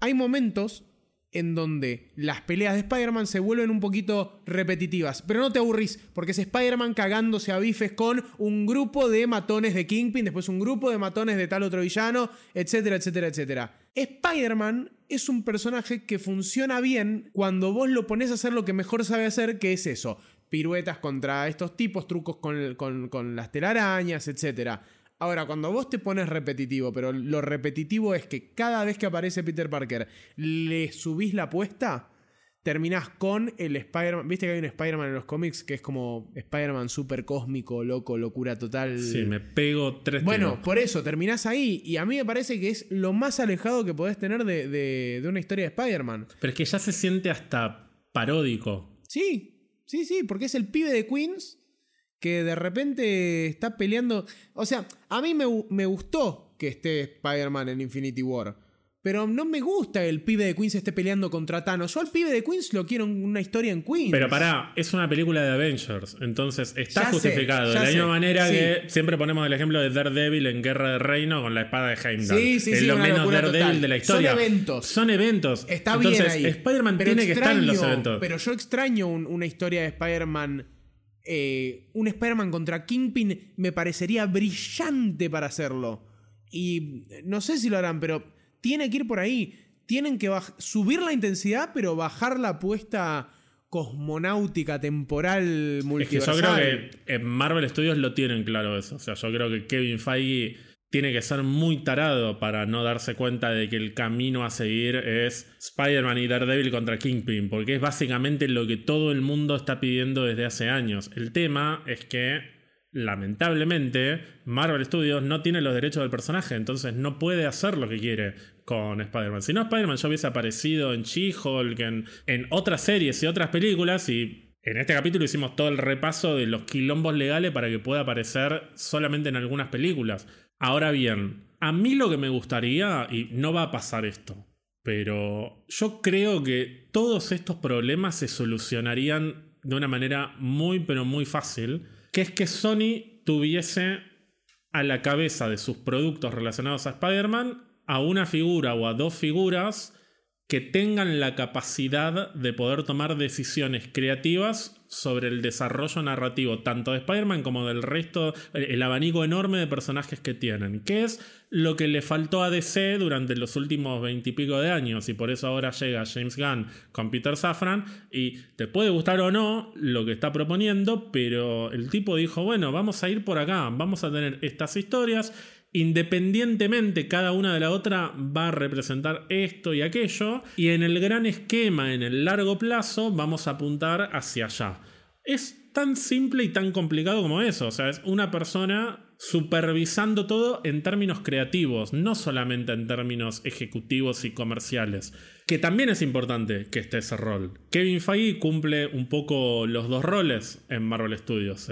hay momentos en donde las peleas de Spider-Man se vuelven un poquito repetitivas. Pero no te aburrís, porque es Spider-Man cagándose a bifes con un grupo de matones de Kingpin, después un grupo de matones de tal otro villano, etcétera, etcétera, etcétera. Spider-Man es un personaje que funciona bien cuando vos lo pones a hacer lo que mejor sabe hacer, que es eso. Piruetas contra estos tipos, trucos con, con, con las telarañas, etcétera. Ahora, cuando vos te pones repetitivo, pero lo repetitivo es que cada vez que aparece Peter Parker le subís la apuesta, terminás con el Spider-Man. ¿Viste que hay un Spider-Man en los cómics que es como Spider-Man super cósmico, loco, locura total? Sí, me pego tres Bueno, por eso, terminás ahí. Y a mí me parece que es lo más alejado que podés tener de, de una historia de Spider-Man. Pero es que ya se siente hasta paródico. Sí, sí, sí, porque es el pibe de Queens que de repente está peleando. O sea, a mí me, me gustó que esté Spider-Man en Infinity War. Pero no me gusta el pibe de Queens esté peleando contra Thanos. Yo al pibe de Queens lo quiero en una historia en Queens. Pero pará, es una película de Avengers. Entonces está justificado. de la misma manera que siempre ponemos el ejemplo de Daredevil en Guerra de Reino con la espada de Heimdall. Sí, sí, es lo menos Daredevil de la historia. Son eventos. Son eventos. Está Entonces, bien Spider-Man tiene que estar en los eventos. Pero yo extraño una historia de Spider-Man eh, un Spider-Man contra Kingpin me parecería brillante para hacerlo. Y no sé si lo harán, pero tiene que ir por ahí. Tienen que subir la intensidad, pero bajar la apuesta cosmonáutica, temporal, multiversal. yo creo que en Marvel Studios lo tienen claro eso. O sea, yo creo que Kevin Feige tiene que ser muy tarado para no darse cuenta de que el camino a seguir es Spider-Man y Daredevil contra Kingpin, porque es básicamente lo que todo el mundo está pidiendo desde hace años. El tema es que, lamentablemente, Marvel Studios no tiene los derechos del personaje, entonces no puede hacer lo que quiere con Spider-Man. Si no, Spider-Man ya hubiese aparecido en She-Hulk, en, en otras series y otras películas y en este capítulo hicimos todo el repaso de los quilombos legales para que pueda aparecer solamente en algunas películas. Ahora bien, a mí lo que me gustaría, y no va a pasar esto, pero yo creo que todos estos problemas se solucionarían de una manera muy, pero muy fácil, que es que Sony tuviese a la cabeza de sus productos relacionados a Spider-Man a una figura o a dos figuras que tengan la capacidad de poder tomar decisiones creativas sobre el desarrollo narrativo tanto de Spider-Man como del resto, el abanico enorme de personajes que tienen, que es lo que le faltó a DC durante los últimos veintipico de años y por eso ahora llega James Gunn con Peter Safran y te puede gustar o no lo que está proponiendo, pero el tipo dijo, bueno, vamos a ir por acá, vamos a tener estas historias independientemente cada una de la otra va a representar esto y aquello y en el gran esquema, en el largo plazo, vamos a apuntar hacia allá. Es tan simple y tan complicado como eso, o sea, es una persona supervisando todo en términos creativos, no solamente en términos ejecutivos y comerciales, que también es importante que esté ese rol. Kevin Feige cumple un poco los dos roles en Marvel Studios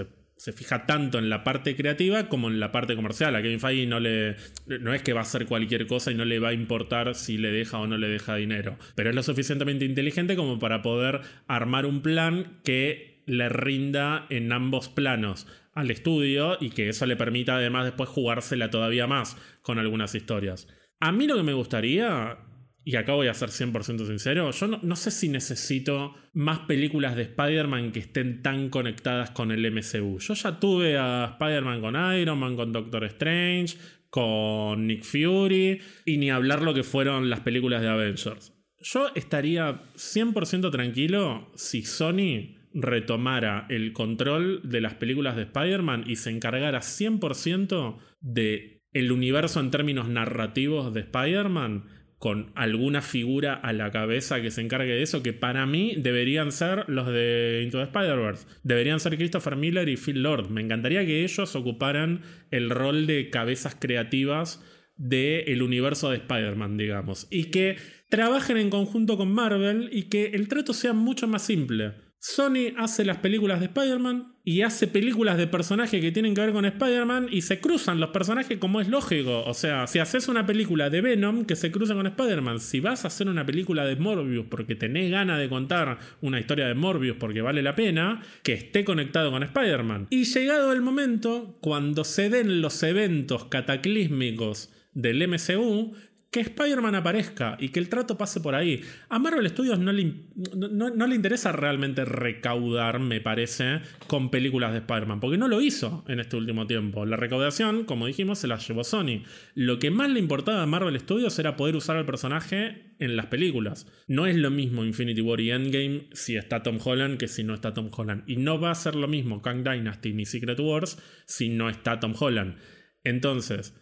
fija tanto en la parte creativa como en la parte comercial. A Kevin Feige no le no es que va a hacer cualquier cosa y no le va a importar si le deja o no le deja dinero, pero es lo suficientemente inteligente como para poder armar un plan que le rinda en ambos planos al estudio y que eso le permita además después jugársela todavía más con algunas historias. A mí lo que me gustaría y acá voy a ser 100% sincero, yo no, sé si necesito más películas de Spider-Man que estén tan conectadas con el MCU. Yo ya tuve a Spider-Man con Iron Man, con Doctor Strange, con Nick Fury, y ni hablar lo que fueron las películas de Avengers. Yo estaría 100% tranquilo si Sony retomara el control de las películas de Spider-Man y se encargara 100% de el universo en términos narrativos de Spider-Man con alguna figura a la cabeza que se encargue de eso, que para mí deberían ser los de Into the Spider-Verse. Deberían ser Christopher Miller y Phil Lord. Me encantaría que ellos ocuparan el rol de cabezas creativas del universo de Spider-Man, digamos. Y que trabajen en conjunto con Marvel y que el trato sea mucho más simple. Sony hace las películas de Spider-Man y hace películas de personajes que tienen que ver con Spider-Man y se cruzan los personajes como es lógico. O sea, si haces una película de Venom que se cruza con Spider-Man, si vas a hacer una película de Morbius porque tenés ganas de contar una historia de Morbius porque vale la pena, que esté conectado con Spider-Man. Y llegado el momento, cuando se den los eventos cataclísmicos del MCU, que Spider-Man aparezca y que el trato pase por ahí. A Marvel Studios no le, no, le interesa realmente recaudar, me parece, con películas de Spider-Man, porque no lo hizo en este último tiempo. La recaudación, como dijimos, se la llevó Sony. Lo que más le importaba a Marvel Studios era poder usar al personaje en las películas. No es lo mismo Infinity War y Endgame si está Tom Holland que si no está Tom Holland. Y no va a ser lo mismo Kang Dynasty ni Secret Wars si no está Tom Holland. Entonces,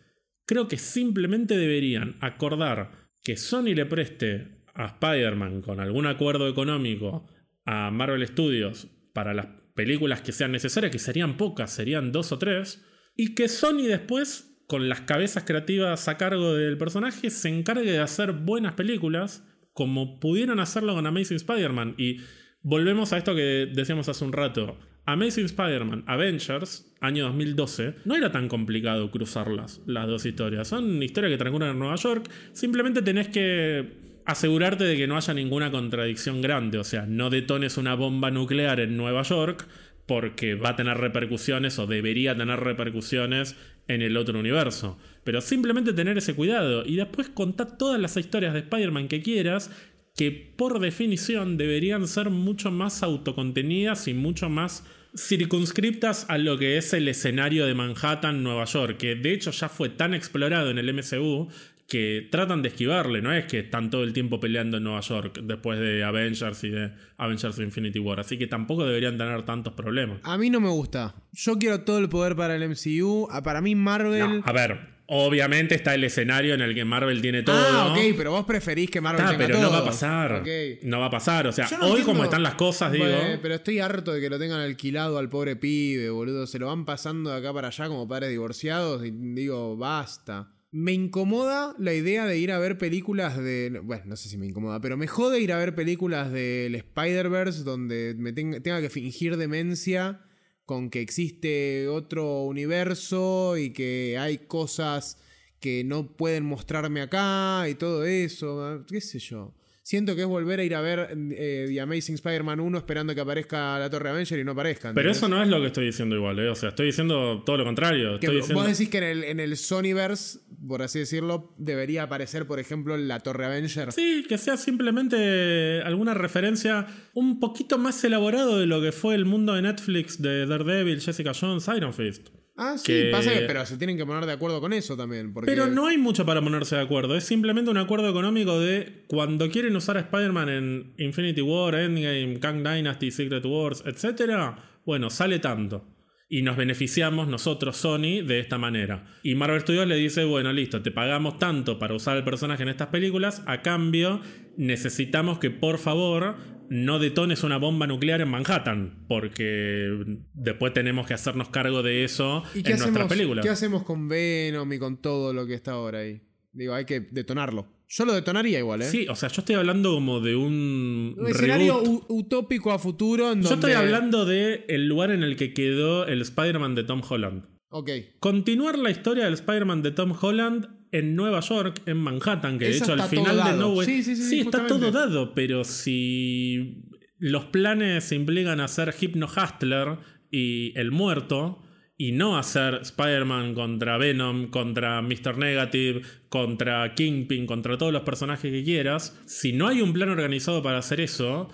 Creo que simplemente deberían acordar que Sony le preste a Spider-Man con algún acuerdo económico a Marvel Studios para las películas que sean necesarias, que serían pocas, serían dos o tres, y que Sony después, con las cabezas creativas a cargo del personaje, se encargue de hacer buenas películas como pudieron hacerlo con Amazing Spider-Man. Y volvemos a esto que decíamos hace un rato. Amazing Spider-Man, Avengers, año 2012, no era tan complicado cruzarlas, las dos historias. Son historias que transcurren en Nueva York. Simplemente tenés que asegurarte de que no haya ninguna contradicción grande. O sea, no detones una bomba nuclear en Nueva York porque va a tener repercusiones o debería tener repercusiones en el otro universo. Pero simplemente tener ese cuidado y después contar todas las historias de Spider-Man que quieras que por definición deberían ser mucho más autocontenidas y mucho más circunscriptas a lo que es el escenario de Manhattan, Nueva York, que de hecho ya fue tan explorado en el MCU que tratan de esquivarle, no es que están todo el tiempo peleando en Nueva York después de Avengers y de Avengers Infinity War, así que tampoco deberían tener tantos problemas. A mí no me gusta. Yo quiero todo el poder para el MCU, para mí Marvel... a ver, Obviamente está el escenario en el que Marvel tiene todo. Ah, ok, pero vos preferís que Marvel tenga pero no va a pasar. No va a pasar. O sea, hoy como están las cosas, digo. pero estoy harto de que lo tengan alquilado al pobre pibe, boludo. Se lo van pasando de acá para allá como padres divorciados y digo, basta. Me incomoda la idea de ir a ver películas de. Bueno, no sé si me incomoda, pero me jode ir a ver películas del Spider-Verse donde me tenga que fingir demencia con que existe otro universo y que hay cosas que no pueden mostrarme acá y todo eso, qué sé yo. Siento que es volver a ir a ver eh, The Amazing Spider-Man 1 esperando que aparezca la Torre Avenger y no aparezca. Pero eso no es lo que estoy diciendo igual, ¿eh? O sea, estoy diciendo todo lo contrario. Vos decís que en el, en el Sonyverse, por así decirlo, debería aparecer, por ejemplo, la Torre Avenger. Sí, que sea simplemente alguna referencia un poquito más elaborado de lo que fue el mundo de Netflix de Daredevil, Jessica Jones, Iron Fist. Ah, sí, pasa que, pero se tienen que poner de acuerdo con eso también. Pero no hay mucho para ponerse de acuerdo. Es simplemente un acuerdo económico de cuando quieren usar a Spider-Man en Infinity War, Endgame, Kang Dynasty, Secret Wars, etc. Bueno, sale tanto. Y nos beneficiamos nosotros, Sony, de esta manera. Y Marvel Studios le dice, bueno, listo, te pagamos tanto para usar el personaje en estas películas, a cambio necesitamos que por favor no detones una bomba nuclear en Manhattan, porque después tenemos que hacernos cargo de eso en nuestras películas. ¿Qué hacemos con Venom y con todo lo que está ahora ahí? Digo, hay que detonarlo. Yo lo detonaría igual, ¿eh? Sí, o sea, yo estoy hablando como de un. Un escenario utópico a futuro. Yo estoy hablando de el lugar en el que quedó el Spider-Man de Tom Holland. Ok. Continuar la historia del Spider-Man de Tom Holland en Nueva York, en Manhattan, que de hecho al final de No Way. Sí, sí, sí, sí está todo dado, pero si los planes implican hacer Hypno Hustler y El Muerto, y no hacer Spider-Man contra Venom, contra Mr. Negative, contra Kingpin, contra todos los personajes que quieras, si no hay un plan organizado para hacer eso,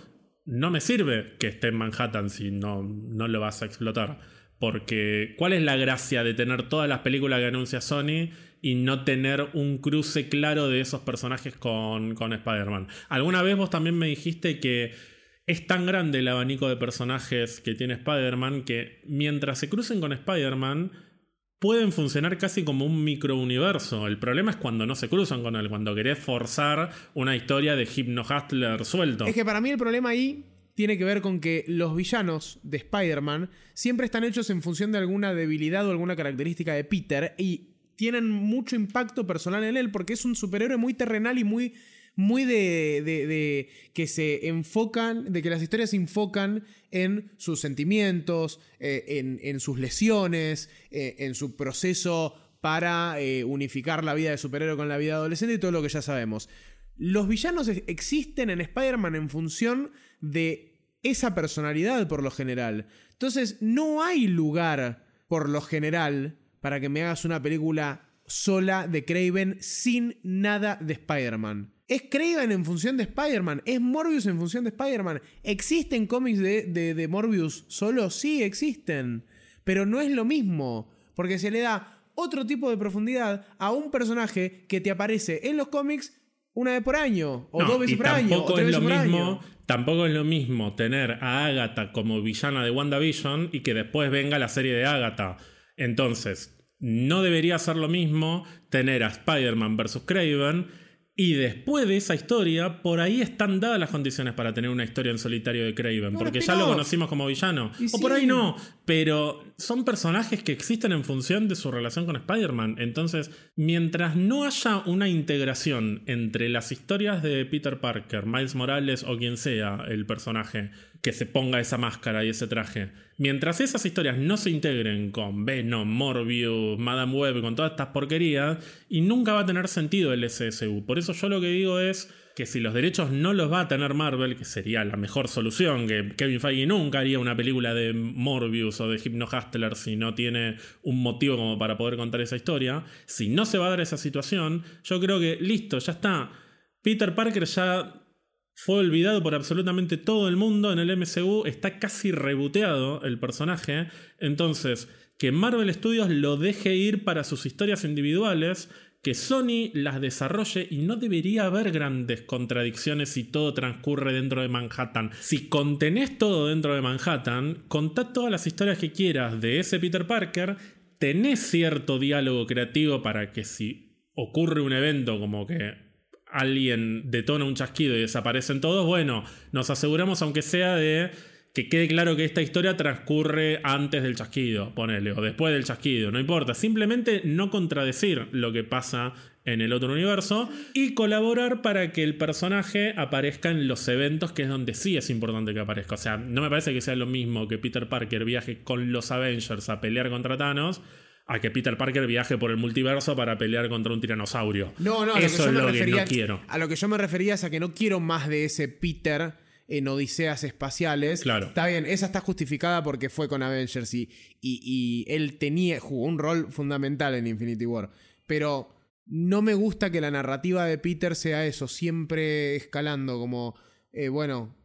no me sirve que esté en Manhattan si no, no lo vas a explotar. Porque, ¿cuál es la gracia de tener todas las películas que anuncia Sony y no tener un cruce claro de esos personajes con, con Spider-Man? Alguna vez vos también me dijiste que es tan grande el abanico de personajes que tiene Spider-Man que mientras se crucen con Spider-Man pueden funcionar casi como un microuniverso. El problema es cuando no se cruzan con él, cuando querés forzar una historia de Hypno Hustler suelto. Es que para mí el problema ahí tiene que ver con que los villanos de Spider-Man siempre están hechos en función de alguna debilidad o alguna característica de Peter y tienen mucho impacto personal en él porque es un superhéroe muy terrenal y muy muy de, de, que se enfocan, de que las historias se enfocan en sus sentimientos, eh, en, sus lesiones, eh, en su proceso para eh, unificar la vida de superhéroe con la vida adolescente y todo lo que ya sabemos. Los villanos existen en Spider-Man en función de esa personalidad por lo general. Entonces no hay lugar por lo general para que me hagas una película sola de Craven sin nada de Spider-Man. Es Craven en función de Spider-Man, es Morbius en función de Spider-Man. ¿Existen cómics de, de, Morbius solo? Sí, existen. Pero no es lo mismo, porque se le da otro tipo de profundidad a un personaje que te aparece en los cómics una vez por año, o dos veces por año, o tres veces por año. Tampoco es lo mismo tener a Agatha como villana de WandaVision y que después venga la serie de Agatha. Entonces, no debería ser lo mismo tener a Spider-Man versus Craven y después de esa historia, por ahí están dadas las condiciones para tener una historia en solitario de Craven, porque ya lo conocimos como villano. o por ahí no, pero son personajes que existen en función de su relación con Spider-Man. Entonces, mientras no haya una integración entre las historias de Peter Parker, Miles Morales o quien sea el personaje, que se ponga esa máscara y ese traje. Mientras esas historias no se integren con Venom, Morbius, Madame Web, con todas estas porquerías, y nunca va a tener sentido el SSU. Por eso yo lo que digo es que si los derechos no los va a tener Marvel, que sería la mejor solución, que Kevin Feige nunca haría una película de Morbius o de Hypno Hustler si no tiene un motivo como para poder contar esa historia, si no se va a dar esa situación, yo creo que listo, ya está. Peter Parker ya fue olvidado por absolutamente todo el mundo en el MCU, está casi reboteado el personaje, entonces que Marvel Studios lo deje ir para sus historias individuales, que Sony las desarrolle y no debería haber grandes contradicciones si todo transcurre dentro de Manhattan. Si contenés todo dentro de Manhattan, contá todas las historias que quieras de ese Peter Parker, tenés cierto diálogo creativo para que si ocurre un evento como que alguien detona un chasquido y desaparecen todos, bueno, nos aseguramos aunque sea de que quede claro que esta historia transcurre antes del chasquido, ponele, o después del chasquido, no importa, simplemente no contradecir lo que pasa en el otro universo y colaborar para que el personaje aparezca en los eventos, que es donde sí es importante que aparezca. O sea, no me parece que sea lo mismo que Peter Parker viaje con los Avengers a pelear contra Thanos a que Peter Parker viaje por el multiverso para pelear contra un tiranosaurio. No, no, eso es lo que no quiero. A lo que yo me refería es a que no quiero más de ese Peter en Odiseas espaciales. Claro. Está bien, esa está justificada porque fue con Avengers y, y, él tenía, jugó un rol fundamental en Infinity War. Pero no me gusta que la narrativa de Peter sea eso, siempre escalando, como, eh, bueno,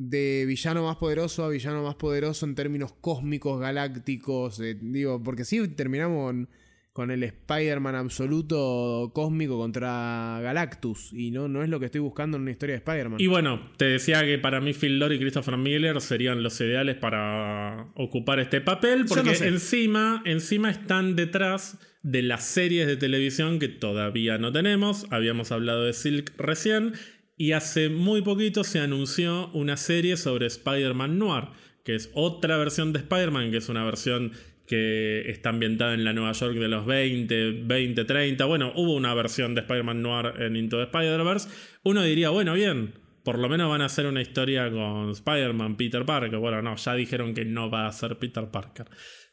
de villano más poderoso a villano más poderoso en términos cósmicos, galácticos, eh, digo, porque sí terminamos con el Spider-Man absoluto cósmico contra Galactus y no, no es lo que estoy buscando en una historia de Spider-Man. Y bueno, te decía que para mí Phil Lord y Christopher Miller serían los ideales para ocupar este papel porque encima, encima están detrás de las series de televisión que todavía no tenemos. Habíamos hablado de Silk recién y hace muy poquito se anunció una serie sobre Spider-Man Noir, que es otra versión de Spider-Man, que es una versión que está ambientada en la Nueva York de los 20, 20, 30. Bueno, hubo una versión de Spider-Man Noir en Into the Spider-Verse. Uno diría, bueno, bien, por lo menos van a hacer una historia con Spider-Man, Peter Parker. Bueno, no, ya dijeron que no va a ser Peter Parker.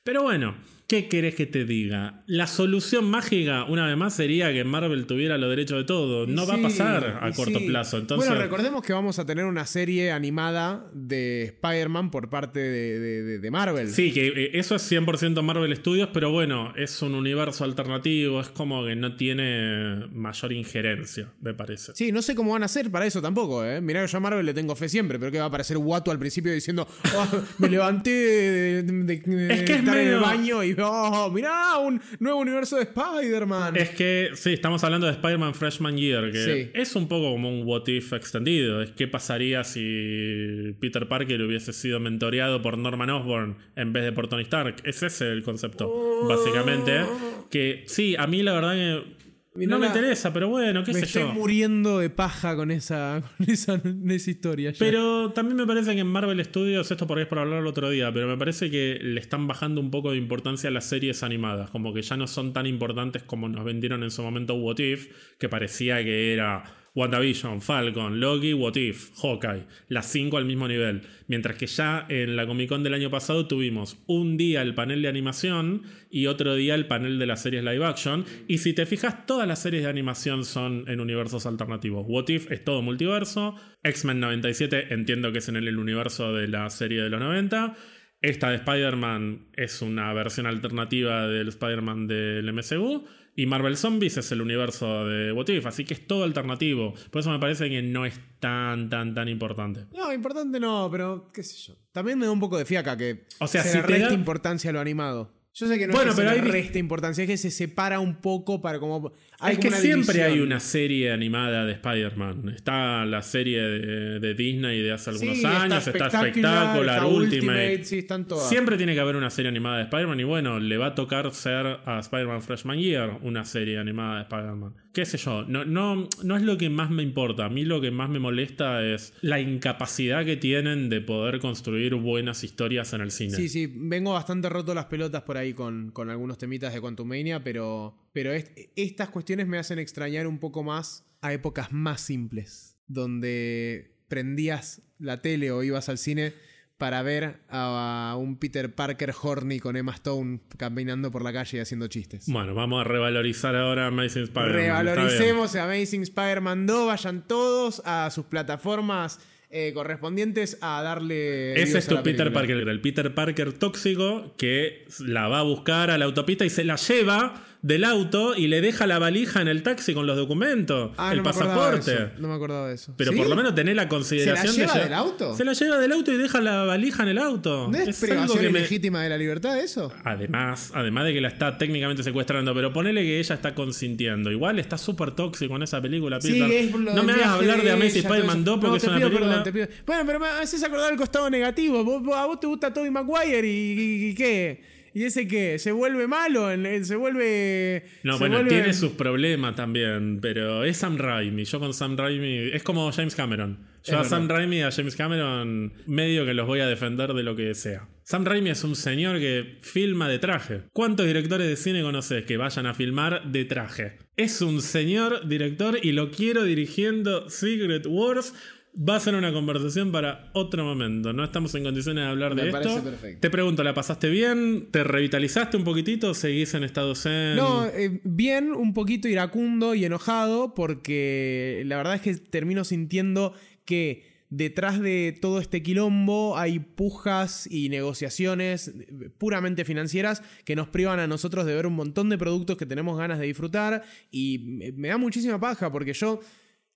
Pero bueno, ¿Qué querés que te diga? La solución mágica, una vez más, sería que Marvel tuviera los derechos de todo. No va a pasar a corto plazo. Entonces... Bueno, recordemos que vamos a tener una serie animada de Spider-Man por parte de, Marvel. Sí, que eh, eso es 100% Marvel Studios, pero bueno, es un universo alternativo, es como que no tiene mayor injerencia, me parece. Sí, no sé cómo van a hacer para eso tampoco, ¿eh? Mirá que yo a Marvel le tengo fe siempre, pero que va a aparecer Guato al principio diciendo, oh, me levanté de, estar en el baño y oh, mirá, un nuevo universo de Spider-Man. Es que, sí, estamos hablando de Spider-Man Freshman Year, que es un poco como un what if extendido. Es qué pasaría si Peter Parker hubiese sido mentoreado por Norman Osborn en vez de por Tony Stark. Es ese el concepto, básicamente. Que sí, a mí la verdad que no me interesa, pero bueno, qué me sé estoy yo. muriendo de paja con esa, con esa, con esa historia. ya. Pero también me parece que en Marvel Studios, esto por ahí es por hablar el otro día, pero me parece que le están bajando un poco de importancia a las series animadas, como que ya no son tan importantes como nos vendieron en su momento What If, que parecía que era WandaVision, Falcon, Loki, What If, Hawkeye, las cinco al mismo nivel. Mientras que ya en la Comic Con del año pasado tuvimos un día el panel de animación y otro día el panel de las series live action. Y si te fijas, todas las series de animación son en universos alternativos. What If es todo multiverso. X-Men 97 entiendo que es en el universo de la serie de los 90. Esta de Spider-Man es una versión alternativa del Spider-Man del MCU. Y Marvel Zombies es el universo de What If, así que es todo alternativo. Por eso me parece que no es tan, tan, tan importante. No, importante no, pero qué sé yo. También me da un poco de fiaca que O sea, se si le resta da- importancia a lo animado. Yo sé que no Bueno, es que pero se hay- resta importancia, es que se separa un poco para como... es que siempre división. hay una serie animada de Spider-Man. Está la serie de, de Disney de hace algunos Sí, años, está Spectacular, está Ultimate. Sí, están todas. Siempre tiene que haber una serie animada de Spider-Man y bueno, le va a tocar ser a Spider-Man Freshman Year una serie animada de Spider-Man. Qué sé yo, no, no, no es lo que más me importa. A mí lo que más me molesta es la incapacidad que tienen de poder construir buenas historias en el cine. Sí, sí, vengo bastante roto las pelotas por ahí con, con algunos temitas de Quantumania, pero, pero es- estas cuestiones me hacen extrañar un poco más a épocas más simples, donde prendías la tele o ibas al cine para ver a un Peter Parker horny con Emma Stone caminando por la calle y haciendo chistes. Bueno, vamos a revalorizar ahora Amazing Spider-Man. bien. Revaloricemos a Amazing Spider-Man 2, vayan todos a sus plataformas eh, correspondientes a darle... Ese es tu Peter. Parker, el Peter Parker tóxico que la va a buscar a la autopista y se la lleva del auto y le deja la valija en el taxi con los documentos, Ah, el no de pasaporte. No me acordaba de eso. Pero ¿Sí? por lo menos tener la consideración ¿Se la lleva de lle- del auto? Se la lleva del auto y deja la valija en el auto. ¿No es, Es privación que me- de la libertad eso? Además, además de que la está técnicamente secuestrando, pero ponele que ella está consintiendo. Igual está súper tóxico en esa película, Sí, es no me hagas hablar de Amazing Spider-Man eso. 2 porque No, es una pido película. perdón, Bueno, pero me haces acordar el costado negativo. Vos- vos- ¿A vos te gusta Tobey Maguire y, y- y qué? ¿Y ese qué? ¿Se vuelve malo? ¿Se vuelve...? No, se bueno, vuelve- tiene sus problemas también, pero es Sam Raimi. Yo con Sam Raimi. Es como James Cameron. Yo Es a Sam. Raimi y a James Cameron medio que los voy a defender de lo que sea. Sam Raimi es un señor que filma de traje. ¿Cuántos directores de cine conoces que vayan a filmar de traje? Es un señor director y lo quiero dirigiendo Secret Wars. Va a ser una conversación para otro momento. No estamos en condiciones de hablar Me de parece esto. perfecto. Te pregunto, ¿la pasaste bien? ¿Te revitalizaste un poquitito? ¿Seguís en estado zen? No, eh, bien, un poquito iracundo y enojado porque la verdad es que termino sintiendo que detrás de todo este quilombo hay pujas y negociaciones puramente financieras que nos privan a nosotros de ver un montón de productos que tenemos ganas de disfrutar y me da muchísima paja porque yo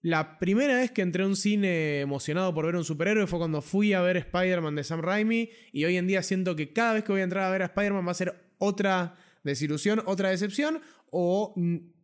la primera vez que entré a un cine emocionado por ver un superhéroe fue cuando fui a ver Spider-Man de Sam Raimi y hoy en día siento que cada vez que voy a entrar a ver a Spider-Man va a ser otra desilusión, otra decepción o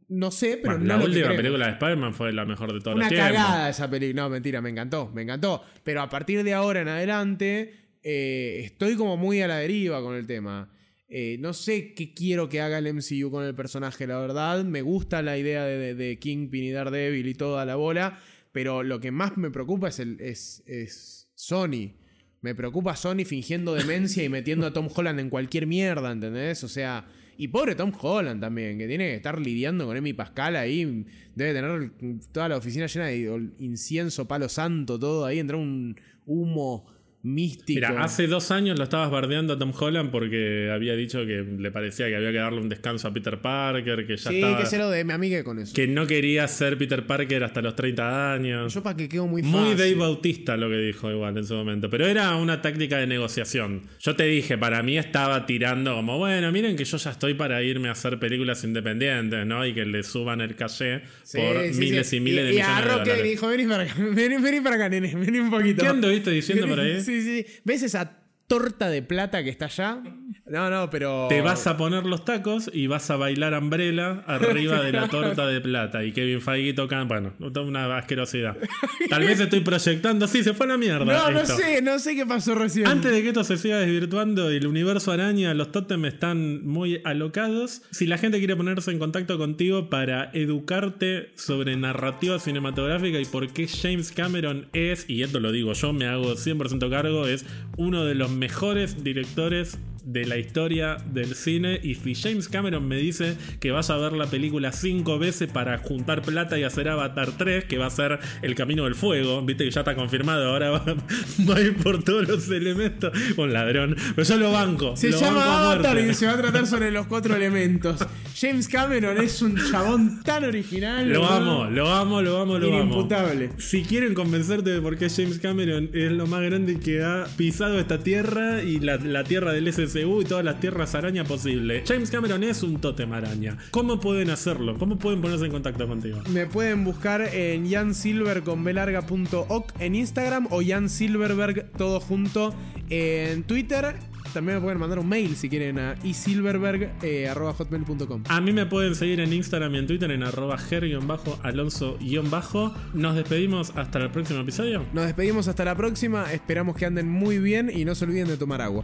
no sé, pero Bueno, no la última película de Spider-Man fue la mejor de todos Una los tiempos. cagada esa película. No, mentira, me encantó, me encantó. Pero a partir de ahora en adelante, eh, estoy como muy a la deriva con el tema. Eh, no sé qué quiero que haga el MCU con el personaje, la verdad. Me gusta la idea de, de, de Kingpin y Daredevil y toda la bola. Pero lo que más me preocupa es, el, es, es Sony. Me preocupa Sony fingiendo demencia y metiendo a Tom Holland en cualquier mierda, ¿entendés? O sea, y pobre Tom Holland también, que tiene que estar lidiando con Emi Pascal ahí. Debe tener toda la oficina llena de incienso, palo santo, todo ahí. Entra un humo místico. Mira, hace dos años lo estabas bardeando a Tom Holland porque había dicho que le parecía que había que darle un descanso a Peter Parker, que ya sí, estaba. que se lo de mi amiga con eso. que no quería ser Peter Parker hasta los 30 años. Yo para que quedo muy Muy fácil. Dave Bautista lo que dijo igual en su momento. Pero era una táctica de negociación. Yo te dije, para mí estaba tirando como, bueno, miren que yo ya estoy para irme a hacer películas independientes, ¿no? Y que le suban el caché Sí, por sí, miles sí. y miles de y, y a millones de dólares. dijo, vení para acá, vení, vení para acá, nene, vení un poquito. ¿Qué anduviste diciendo por ahí? Sí, sí. ¿Ves esa torta de plata que está allá? No, no, pero. Te vas a poner los tacos y vas a bailar Umbrella arriba de la torta de plata. Y Kevin Feige toca. Bueno, una asquerosidad. Tal vez estoy proyectando. Sí, se fue a la mierda. No, no sé, no sé qué pasó recién. Antes de que esto se siga desvirtuando y el universo araña, los totem están muy alocados. Si la gente quiere ponerse en contacto contigo para educarte sobre narrativa cinematográfica y por qué James Cameron es, y esto lo digo yo, me hago 100% cargo, es uno de los mejores directores de la historia del cine. Y si James Cameron me dice que vas a ver la película cinco veces para juntar plata y hacer Avatar 3, que va a ser El Camino del Fuego, viste que ya está confirmado, ahora va, a ir por todos los elementos. Un ladrón, pero yo lo banco. Se llama Avatar y se va a tratar sobre los cuatro elementos. James Cameron es un chabón tan original. Lo amo, lo amo, lo amo, lo Inimputable. Si quieren convencerte de por qué James Cameron es lo más grande que ha pisado esta tierra y la, la tierra del Y todas las tierras araña posible. James Cameron es un tótem araña. ¿Cómo pueden hacerlo? ¿Cómo pueden ponerse en contacto contigo? Me pueden buscar en jansilver en Instagram o Jan Silverberg todo junto en Twitter también me pueden mandar un mail si quieren a isilverberg.hotmail.com. a mí me pueden seguir en Instagram y en Twitter en arroba ger-alonso- Nos despedimos hasta el próximo episodio. Nos despedimos hasta la próxima. Esperamos que anden muy bien y no se olviden de tomar agua.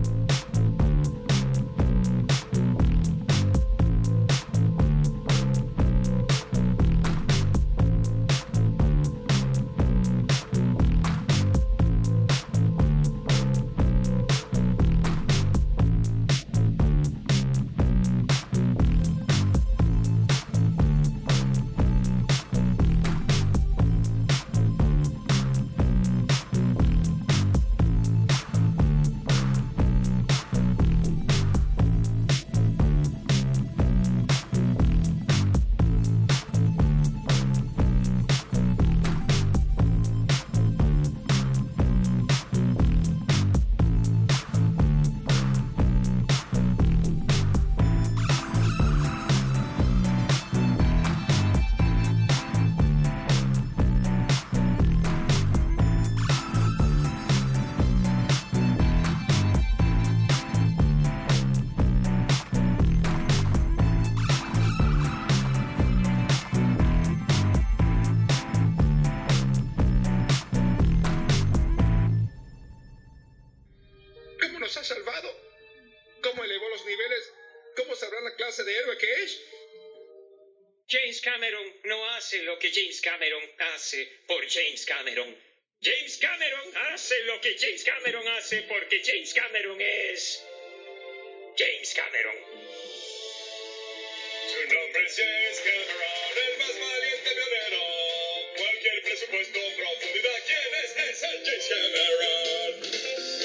Lo que James Cameron hace porque James Cameron es James Cameron. Su nombre es James Cameron, el más valiente pionero. Cualquier presupuesto, profundidad, ¿quién es? Es el James Cameron.